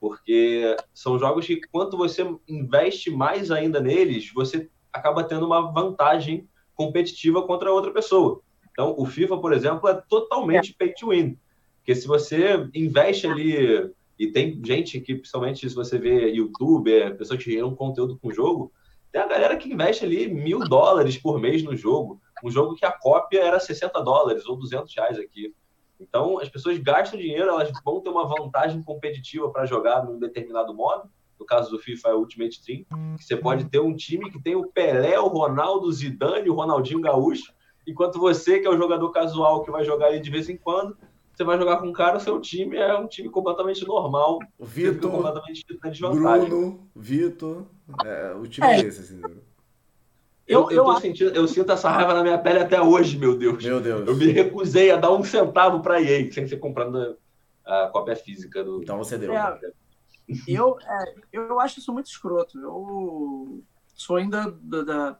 Porque são jogos que, quanto você investe mais ainda neles, você acaba tendo uma vantagem competitiva contra outra pessoa. Então, o FIFA, por exemplo, é totalmente pay to win. Porque se você investe ali e tem gente que, principalmente se você vê youtuber, pessoas que geram conteúdo com o jogo, tem a galera que investe ali mil dólares por mês no jogo. Um jogo que a cópia era 60 dólares ou 200 reais aqui. Então, as pessoas gastam dinheiro, elas vão ter uma vantagem competitiva para jogar num determinado modo. No caso do FIFA é Ultimate Team, que você pode ter um time que tem o Pelé, o Ronaldo, o Zidane, o Ronaldinho Gaúcho, enquanto você, que é o jogador casual que vai jogar ali de vez em quando, você vai jogar com um cara, o seu time é um time completamente normal. O Vitor, completamente Bruno, Vitor, é, o time é, é esse, assim. Eu, eu, eu, sentindo, eu, sinto essa raiva na minha pele até hoje, meu Deus. Meu Deus. Eu me recusei a dar um centavo para EA, sem ser comprando a cópia física do. Então você deu. É, eu, é, eu acho isso muito escroto. Eu sou ainda da, da,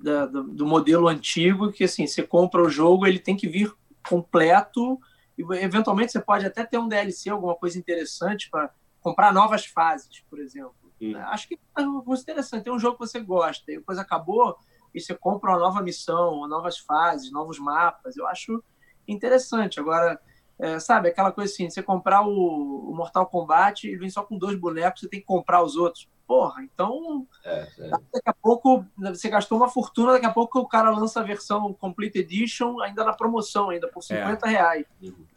da, do modelo antigo, que assim, você compra o jogo, ele tem que vir completo e eventualmente você pode até ter um DLC, alguma coisa interessante para comprar novas fases, por exemplo. Hum. Acho que é uma coisa interessante. Tem um jogo que você gosta, e depois acabou e você compra uma nova missão, novas fases, novos mapas. Eu acho interessante. Agora, é, sabe, aquela coisa assim, você comprar o, o, Mortal Kombat e vem só com dois bonecos, você tem que comprar os outros. Porra, então é, é. daqui a pouco você gastou uma fortuna, daqui a pouco o cara lança a versão Complete Edition ainda na promoção, ainda por 50 é. reais.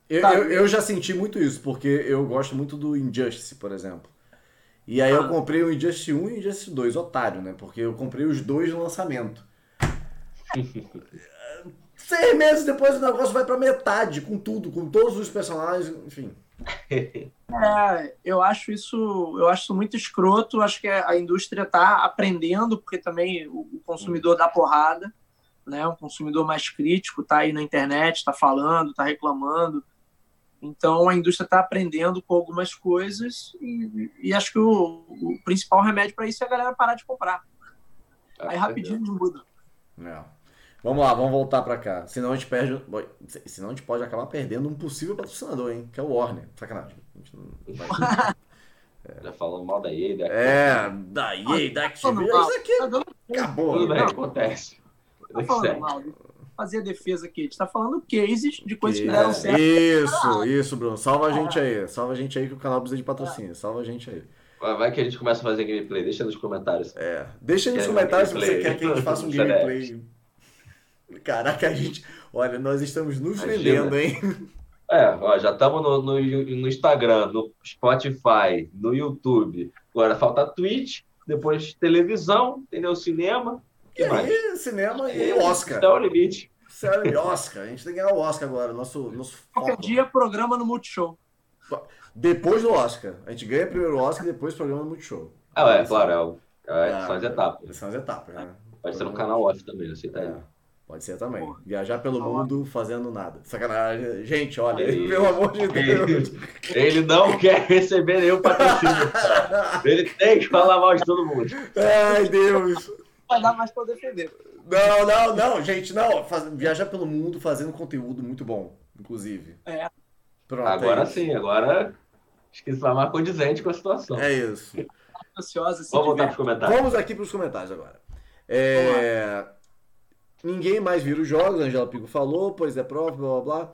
Eu, eu, eu, já senti muito isso, porque eu gosto muito do Injustice, por exemplo. E aí ah. eu comprei o Injustice 1 e o Injustice 2, otário, né? Porque eu comprei os dois no lançamento. Seis meses depois o negócio vai pra metade, com tudo, com todos os personagens, enfim. É, eu acho isso, eu acho isso muito escroto. Acho que a indústria está aprendendo, porque também o consumidor dá porrada, né? Um consumidor mais crítico está aí na internet, está falando, está reclamando. Então a indústria está aprendendo com algumas coisas e, e acho que o, o, principal remédio para isso é a galera parar de comprar. Ah, aí rapidinho muda. Não. Vamos lá, vamos voltar para cá. Senão a gente perde. Senão a gente pode acabar perdendo um possível patrocinador, hein? Que é o Warner. Sacanagem. A gente não vai... É. Já falando mal da EA, da É, da EA, da Activision. Isso aqui tá acabou. Tudo bem, acontece. Tá falando mal. Fazer a defesa aqui. A gente tá falando cases de coisas que deram certo. Isso, isso, Bruno. Salva a gente aí. Salva a gente aí que o canal precisa de patrocínio. Salva a gente aí. Vai que a gente começa a fazer gameplay. Deixa nos comentários. É. Deixa nos comentários se você quer que a gente faça um gameplay Caraca, a gente. Olha, nós estamos nos Imagina. vendendo, hein? É, ó, já estamos no, no, no, Instagram, no Spotify, no YouTube. Agora falta Twitch, depois televisão, entendeu? Cinema. E mais? aí, cinema e, e Oscar. Dá o limite. Sério, Oscar. A gente tem que ganhar o Oscar agora. Nosso, nosso Qualquer dia, programa no Multishow. Depois do Oscar. A gente ganha primeiro o Oscar e depois programa no Multishow. Ah, é, claro. É, é, são as etapas. São as etapas, né? Pode ser um canal off também, você tá aí. É. Pode ser também. Porra. Viajar pelo mundo fazendo nada. Sacanagem. Gente, olha, ele, pelo amor de Deus. Ele não quer receber nenhum patrocínio. ele tem que falar mal de todo mundo. Ai, Deus. Vai dar mais pra defender. Não, não, não, gente, não. Faz, viajar pelo mundo fazendo conteúdo muito bom, inclusive. É. Pronto, agora é sim, agora acho que está mais condizente com a situação. É isso. Ansiosa, Vamos voltar para os comentários. Vamos aqui para os comentários agora. É... Ninguém mais vira os jogos, a Angela Pico falou, pois é prova, blá blá blá.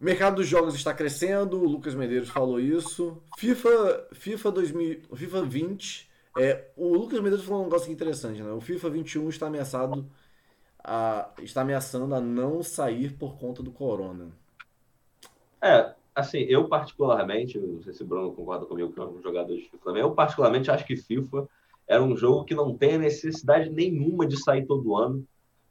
O mercado dos jogos está crescendo, o Lucas Medeiros falou isso. FIFA, FIFA, 2000, FIFA 20. É, o Lucas Medeiros falou um negócio interessante, né? O FIFA 21 está ameaçado a, está ameaçando a não sair por conta do corona. É, assim, eu particularmente, não sei se o Bruno concorda comigo que é um jogador de FIFA também, eu particularmente acho que FIFA era um jogo que não tem necessidade nenhuma de sair todo ano.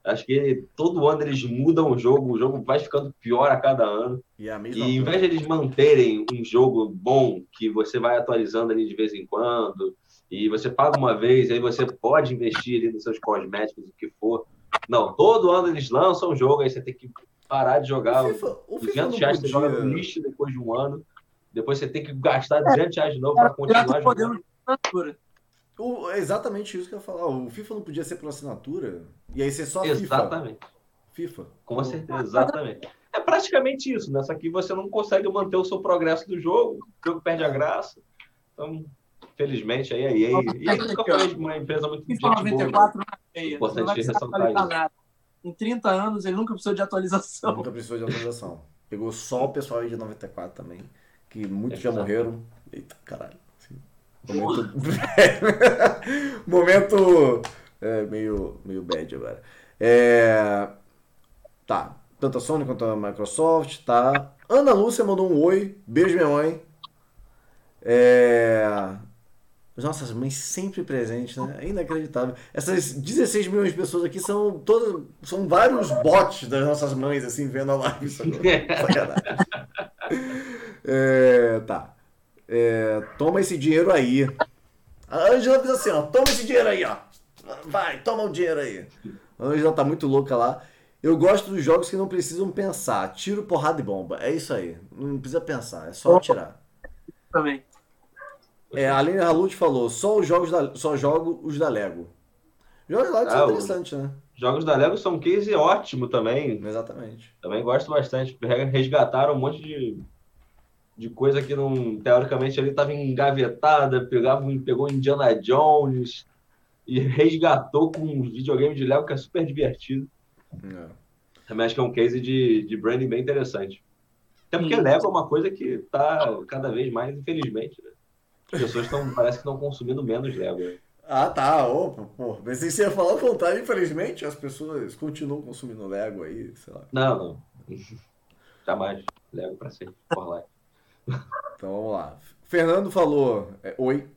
Acho que todo ano eles mudam o jogo, o jogo vai ficando pior a cada ano. E, a e em vez de eles manterem um jogo bom, que você vai atualizando ali de vez em quando, e você paga uma vez, aí você pode investir ali nos seus cosméticos, o que for. Não, todo ano eles lançam um jogo, aí você tem que parar de jogar. O FIFA, o 200 FIFA reais podia... você joga no lixo depois de um ano. Depois você tem que gastar 200 reais de novo para continuar jogando. O, é exatamente isso que eu ia falar. O FIFA não podia ser por assinatura? E aí ser só exatamente. FIFA? FIFA. Com certeza, exatamente. É praticamente isso, né? Só que você não consegue manter o seu progresso do jogo, o jogo perde a graça. Então, felizmente, aí aí. E aí nunca foi uma empresa muito FIFA 94 boa, é Importante ressaltar isso. Nada. Em 30 anos, ele nunca precisou de atualização. Nunca precisou de atualização. Pegou só o pessoal aí de 94 também, que muitos é, já morreram. Eita, caralho. Momento. Momento. É, meio, meio bad agora. É... Tá. Tanto a Sony quanto a Microsoft, tá. Ana Lúcia mandou um oi. Beijo, minha mãe. É... Nossas mães sempre presentes, né? É inacreditável. Essas 16 milhões de pessoas aqui são todas. São vários bots das nossas mães, assim, vendo a live. é, tá. É, toma esse dinheiro aí. A Angela fez assim, ó, toma esse dinheiro aí, ó. Vai, toma o dinheiro aí. A Angela tá muito louca lá. Eu gosto dos jogos que não precisam pensar. Tiro, porrada e bomba. É isso aí. Não precisa pensar, é só atirar. Também. É, a Aline Halut falou, só os jogos da, só jogo os da Lego. Jogos da Lego ah, são interessantes, né? Jogos da Lego são um case ótimo também. Exatamente. Também gosto bastante. Resgataram um monte de de coisa que não, teoricamente, ele estava engavetada, pegava, pegou Indiana Jones e resgatou com um videogame de Lego que é super divertido. É. Também acho que é um case de, de branding bem interessante. Até porque Sim. Lego é uma coisa que está cada vez mais, infelizmente. Né? As pessoas estão, parece que estão consumindo menos Lego. Ah, tá. Opa, pô. Mas você ia falar o contrário, infelizmente, as pessoas continuam consumindo Lego aí, sei lá. Não, não. Jamais. Lego para sempre. Por lá. Então vamos lá. Fernando falou: é, Oi.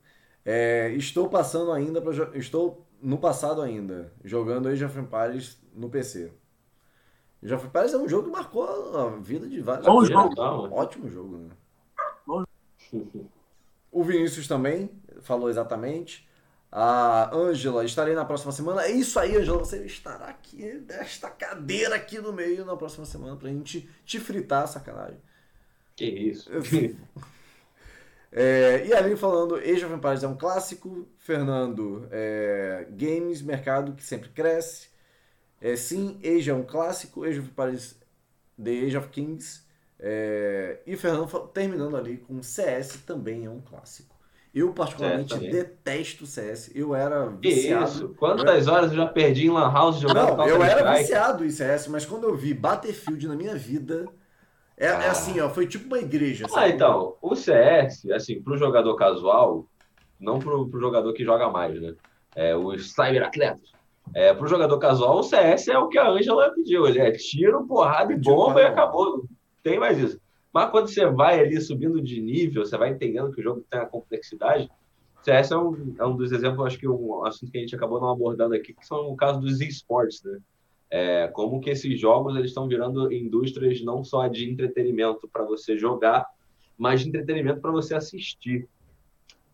É, estou passando ainda para estou no passado ainda jogando Age of Empires no PC. Age of Empires é um jogo que marcou a vida de vários. Bom jogo. Ótimo jogo, né? Bom. O Vinícius também falou exatamente. A Ângela, estarei na próxima semana. É isso aí, Ângela. Você estará aqui, nesta cadeira aqui no meio na próxima semana pra gente te fritar, sacanagem. Que isso. É, e ali falando, Age of Empires é um clássico. Fernando, é, games, mercado que sempre cresce. É, sim, Age é um clássico. Age of Empires, The Age of Kings. É, e Fernando terminando ali com CS também é um clássico. Eu particularmente é, detesto CS. Eu era viciado. Isso. Quantas eu... horas eu já perdi em Lan House jogando Não, eu era viciado em CS, mas quando eu vi Battlefield na minha vida, é, é, ah. é, assim, ó, foi tipo uma igreja. Sabe? Ah, então, o CS, assim, pro jogador casual, não pro, pro jogador que joga mais, né? É, os cyberatletas. É, pro jogador casual, o CS é o que a Ângela pediu. Ele é tiro, porrada e bomba e acabou. Tem mais isso. Mas quando você vai ali subindo de nível, você vai entendendo que o jogo tem a complexidade. CS é um, é um dos exemplos, acho que um assunto que a gente acabou não abordando aqui, que são o caso dos esportes, né? É, como que esses jogos eles estão virando indústrias não só de entretenimento para você jogar, mas de entretenimento para você assistir.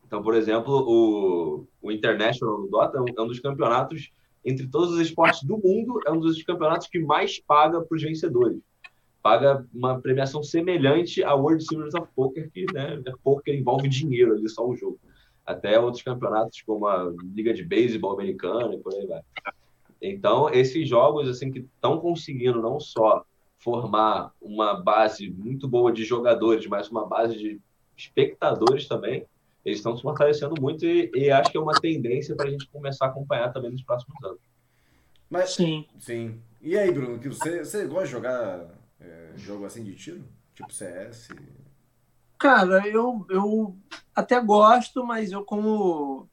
Então, por exemplo, o, o International do Dota é é um, dos campeonatos, entre todos os esportes do mundo, é um dos campeonatos que mais paga para os vencedores. Paga uma premiação semelhante à World Series of Poker, que né, é poker envolve dinheiro ali, só o jogo. Até outros campeonatos, como a Liga de Beisebol Americana e por aí vai. Então, esses jogos assim que estão conseguindo não só formar uma base muito boa de jogadores, mas uma base de espectadores também, eles estão se fortalecendo muito e, e acho que é uma tendência para a gente começar a acompanhar também nos próximos anos. Mas sim. Sim. E aí, Bruno, que você, você gosta de jogar é, jogo assim de tiro? Tipo CS? Cara, eu, eu até gosto, mas eu como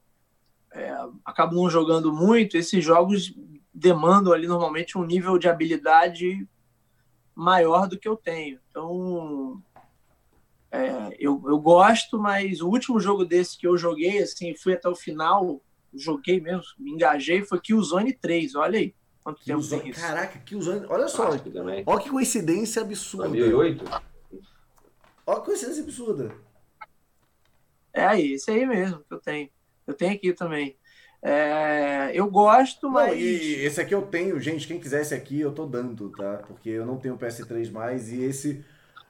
é, acabo não jogando muito, esses jogos demandam ali normalmente um nível de habilidade maior do que eu tenho. Então, é, eu, eu gosto, mas o último jogo desse que eu joguei, assim, fui até o final, joguei mesmo, me engajei, foi Killzone 3, olha aí. Quanto tempo Killzone, tem isso? Caraca, Killzone. Olha só. Olha que coincidência absurda. 2008? Olha que coincidência absurda. É aí, esse aí mesmo que eu tenho. Eu tenho aqui também. É, eu gosto, Não, mas. e esse aqui eu tenho, gente. Quem quiser esse aqui, eu tô dando, tá? Porque eu não tenho PS3 mais e esse,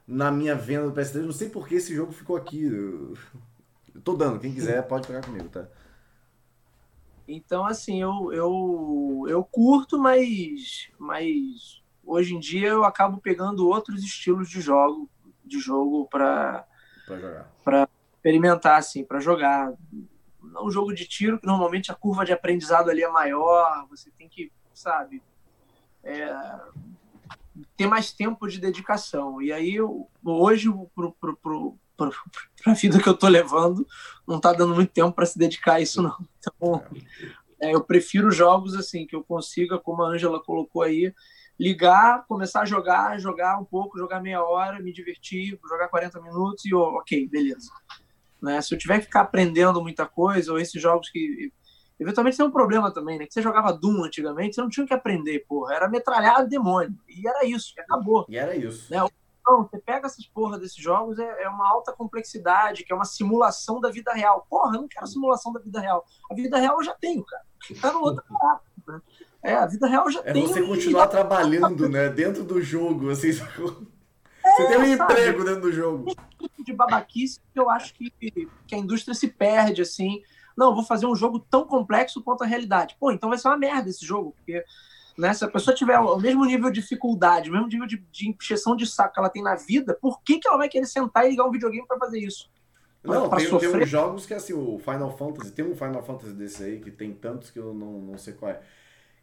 na minha venda do PS3, não sei por que esse jogo ficou aqui. Eu, eu tô dando. Quem quiser, pode pegar comigo, tá? Então, assim, eu, eu, eu curto, mas, mas hoje em dia eu acabo pegando outros estilos de jogo de jogo para jogar. experimentar, assim, para jogar. Um jogo de tiro que normalmente a curva de aprendizado ali é maior, você tem que, sabe, é, ter mais tempo de dedicação. E aí, eu, hoje, pro, pro, pro, pro, pra vida que eu tô levando, não tá dando muito tempo para se dedicar a isso, não. Então, é, eu prefiro jogos assim, que eu consiga, como a Ângela colocou aí, ligar, começar a jogar, jogar um pouco, jogar meia hora, me divertir, jogar 40 minutos e oh, ok, beleza. Né? Se eu tiver que ficar aprendendo muita coisa, ou esses jogos que. Eventualmente tem um problema também, né? Que você jogava Doom antigamente, você não tinha que aprender, porra. Era metralhado demônio. E era isso, acabou. E era isso. Né? Então, você pega essas porra desses jogos, é, é, uma alta complexidade, que é uma simulação da vida real. Porra, eu não quero simulação da vida real. A vida real eu já tenho, cara. Tá no outro parada, né? É, a vida real eu já É tenho. você continuar trabalhando, né? Dentro do jogo, assim. Você tem um sabe? emprego dentro do jogo. de babaquice que eu acho que, que a indústria se perde, assim. Não, vou fazer um jogo tão complexo quanto a realidade. Pô, então vai ser uma merda esse jogo, porque né, se a pessoa tiver o mesmo nível de dificuldade, o mesmo nível de, de encheção de saco que ela tem na vida, por que, que ela vai querer sentar e ligar um videogame para fazer isso? Não, pra tem, tem uns jogos que assim, o Final Fantasy, tem um Final Fantasy desse aí, que tem tantos que eu não, não sei qual é.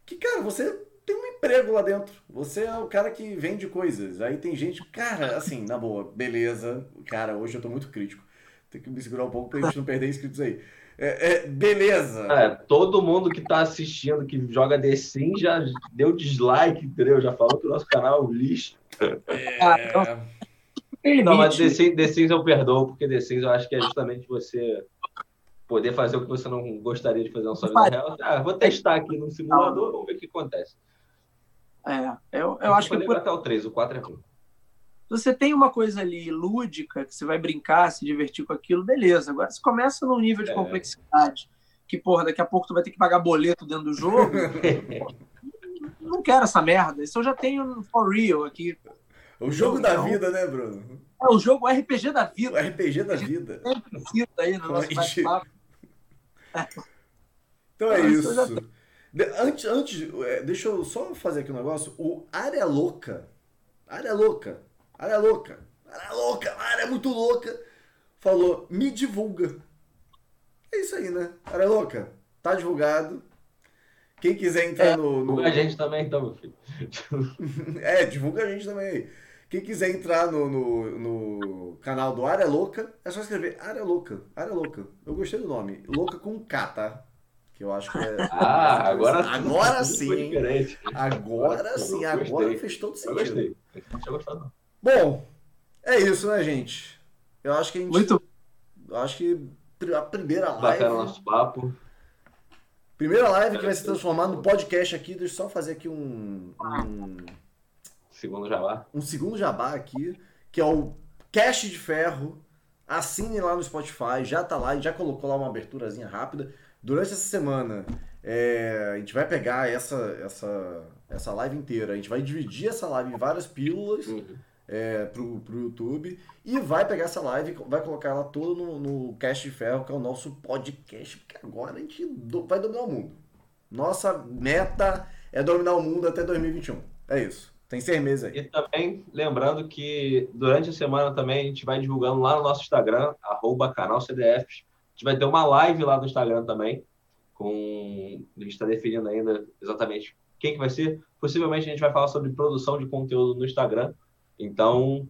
Que, cara, você tem um emprego lá dentro. Você é o cara que vende coisas. Aí tem gente, cara, assim, na boa, beleza. Cara, hoje eu tô muito crítico. Tem que me segurar um pouco pra gente não perder inscritos aí. É, é, beleza. É, todo mundo que tá assistindo, que joga The Sims, já deu dislike, entendeu? Já falou que o nosso canal é um lixo. É, Tem Não, mas. The Sims, The Sims eu perdoo, porque The Sims eu acho que é justamente você poder fazer o que você não gostaria de fazer na sua vida real. Ah, vou testar aqui no simulador, vamos ver o que acontece. É, eu, eu acho que por- até o 3, o 4 é ruim. Você tem uma coisa ali lúdica, que você vai brincar, se divertir com aquilo, beleza. Agora, se começa num nível de É. complexidade, que, porra, daqui a pouco tu vai ter que pagar boleto dentro do jogo, não quero essa merda. Isso eu já tenho for real aqui. o jogo da Então- vida, né, Bruno? É o jogo RPG da O vida. RPG da vida. Cita aí no nosso bate-papo. Então é já isso. Antes, antes é, deixa eu só fazer aqui um negócio. O Área Louca. Área Louca. Área Louca. Área Louca. Área muito louca. Falou, me divulga. É isso aí, né? Área Louca. Tá divulgado. Quem quiser entrar É, no, no- A gente também, então, meu filho. É, divulga a gente também aí. Quem quiser entrar no, no, no canal do Área Louca, é só escrever Área Louca. Área Louca. Eu gostei do nome. Louca com K, tá? Que eu acho que é. Ah, agora sim. Agora sim, hein? diferente. Agora Eu sim, agora fez todo Eu sentido. gostei. Não tinha gostado, não. Bom, é isso, né, gente? Eu acho que a gente. Muito Eu acho que a primeira live. Bacana o nosso papo. Primeira live que vai se transformar no podcast aqui. Deixa eu só fazer aqui um, um, Segundo Jabá. um segundo jabá aqui, que é o Cash de Ferro. Assine lá no Spotify, já tá lá, e já colocou lá uma aberturazinha rápida. Durante essa semana, é, a gente vai pegar essa, essa, essa live inteira, a gente vai dividir essa live em várias pílulas Uhum. É, pro, pro YouTube e vai pegar essa live vai colocar ela toda no, no Cash de Ferro, que é o nosso podcast, porque agora a gente do- vai dominar o mundo. Nossa meta é dominar o mundo até 2021. É isso. Tem seis meses aí. E também, lembrando que durante a semana também a gente vai divulgando lá no nosso Instagram, arroba canal. A gente vai ter uma live lá no Instagram também, com. A gente está definindo ainda exatamente quem que vai ser. Possivelmente a gente vai falar sobre produção de conteúdo no Instagram. Então,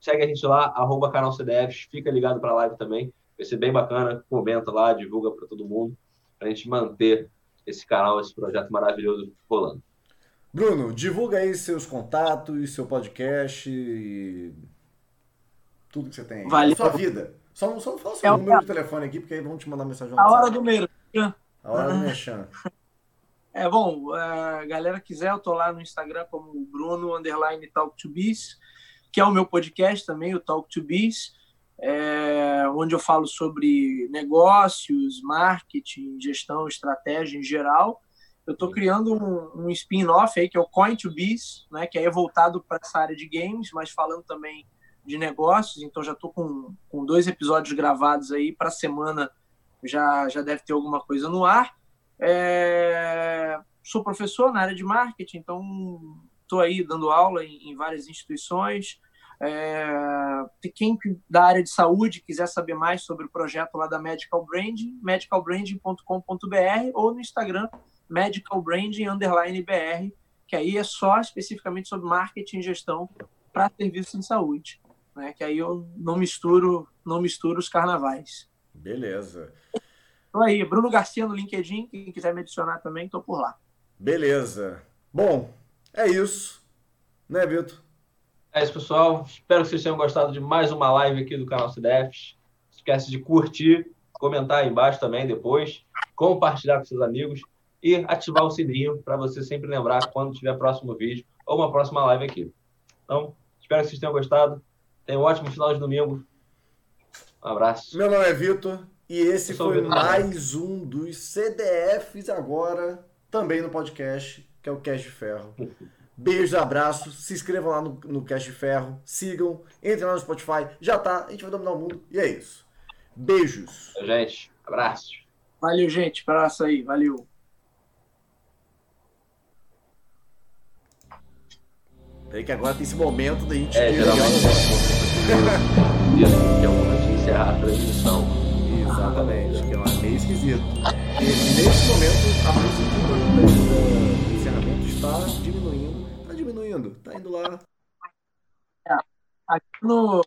segue a gente lá, arroba canal CDFs, fica ligado para a live também, vai ser bem bacana, comenta lá, divulga para todo mundo, para a gente manter esse canal, esse projeto maravilhoso rolando. Bruno, divulga aí seus contatos, seu podcast e tudo que você tem. Valeu. Sua vida. Só não, só não fala seu É o- número de telefone aqui, porque aí vão te mandar mensagem A hora do meio. A hora do mexão. É bom, a galera quiser, eu tô lá no Instagram como Bruno underline Talk to Biz, que é o meu podcast também, o Talk to Biz, é, onde eu falo sobre negócios, marketing, gestão, estratégia em geral. Eu estou criando um, um spin-off aí que é o Coin to Biz, né, que aí é voltado para essa área de games, mas falando também de negócios. Então já estou com, com dois episódios gravados aí para a semana já já deve ter alguma coisa no ar. É, sou professor na área de marketing, então estou aí dando aula em, em várias instituições. É, quem da área de saúde quiser saber mais sobre o projeto lá da Medical Branding, medicalbranding.com.br ou no Instagram medicalbranding_br, que aí é só especificamente sobre marketing e gestão para serviços em saúde, né? Que aí eu não misturo, não misturo os carnavais. Beleza. Então aí, Bruno Garcia no LinkedIn, quem quiser me adicionar também, estou por lá. Beleza. Bom, é isso. Né, Vitor? É isso, pessoal. Espero que vocês tenham gostado de mais uma live aqui do canal CDFs. Não esquece de curtir, comentar aí embaixo também depois, compartilhar com seus amigos e ativar o sininho para você sempre lembrar quando tiver próximo vídeo ou uma próxima live aqui. Então, espero que vocês tenham gostado. Tenham um ótimo final de domingo. Um abraço. Meu nome é Vitor e esse foi mais um dos CDFs agora, também no podcast, que é o Cash de Ferro. Beijos, abraços, se inscrevam lá no, no Cash de Ferro, sigam, entrem lá no Spotify, já tá, a gente vai dominar o mundo e é isso. Beijos. Gente, abraço. Valeu, gente. Abraço aí. Valeu. Peraí que agora tem esse momento da gente... É, geralmente isso, que é o momento de encerrar a transmissão. Exatamente, que é meio esquisito. E nesse momento, a música do encerramento está diminuindo. Está diminuindo, está indo lá. Aqui no,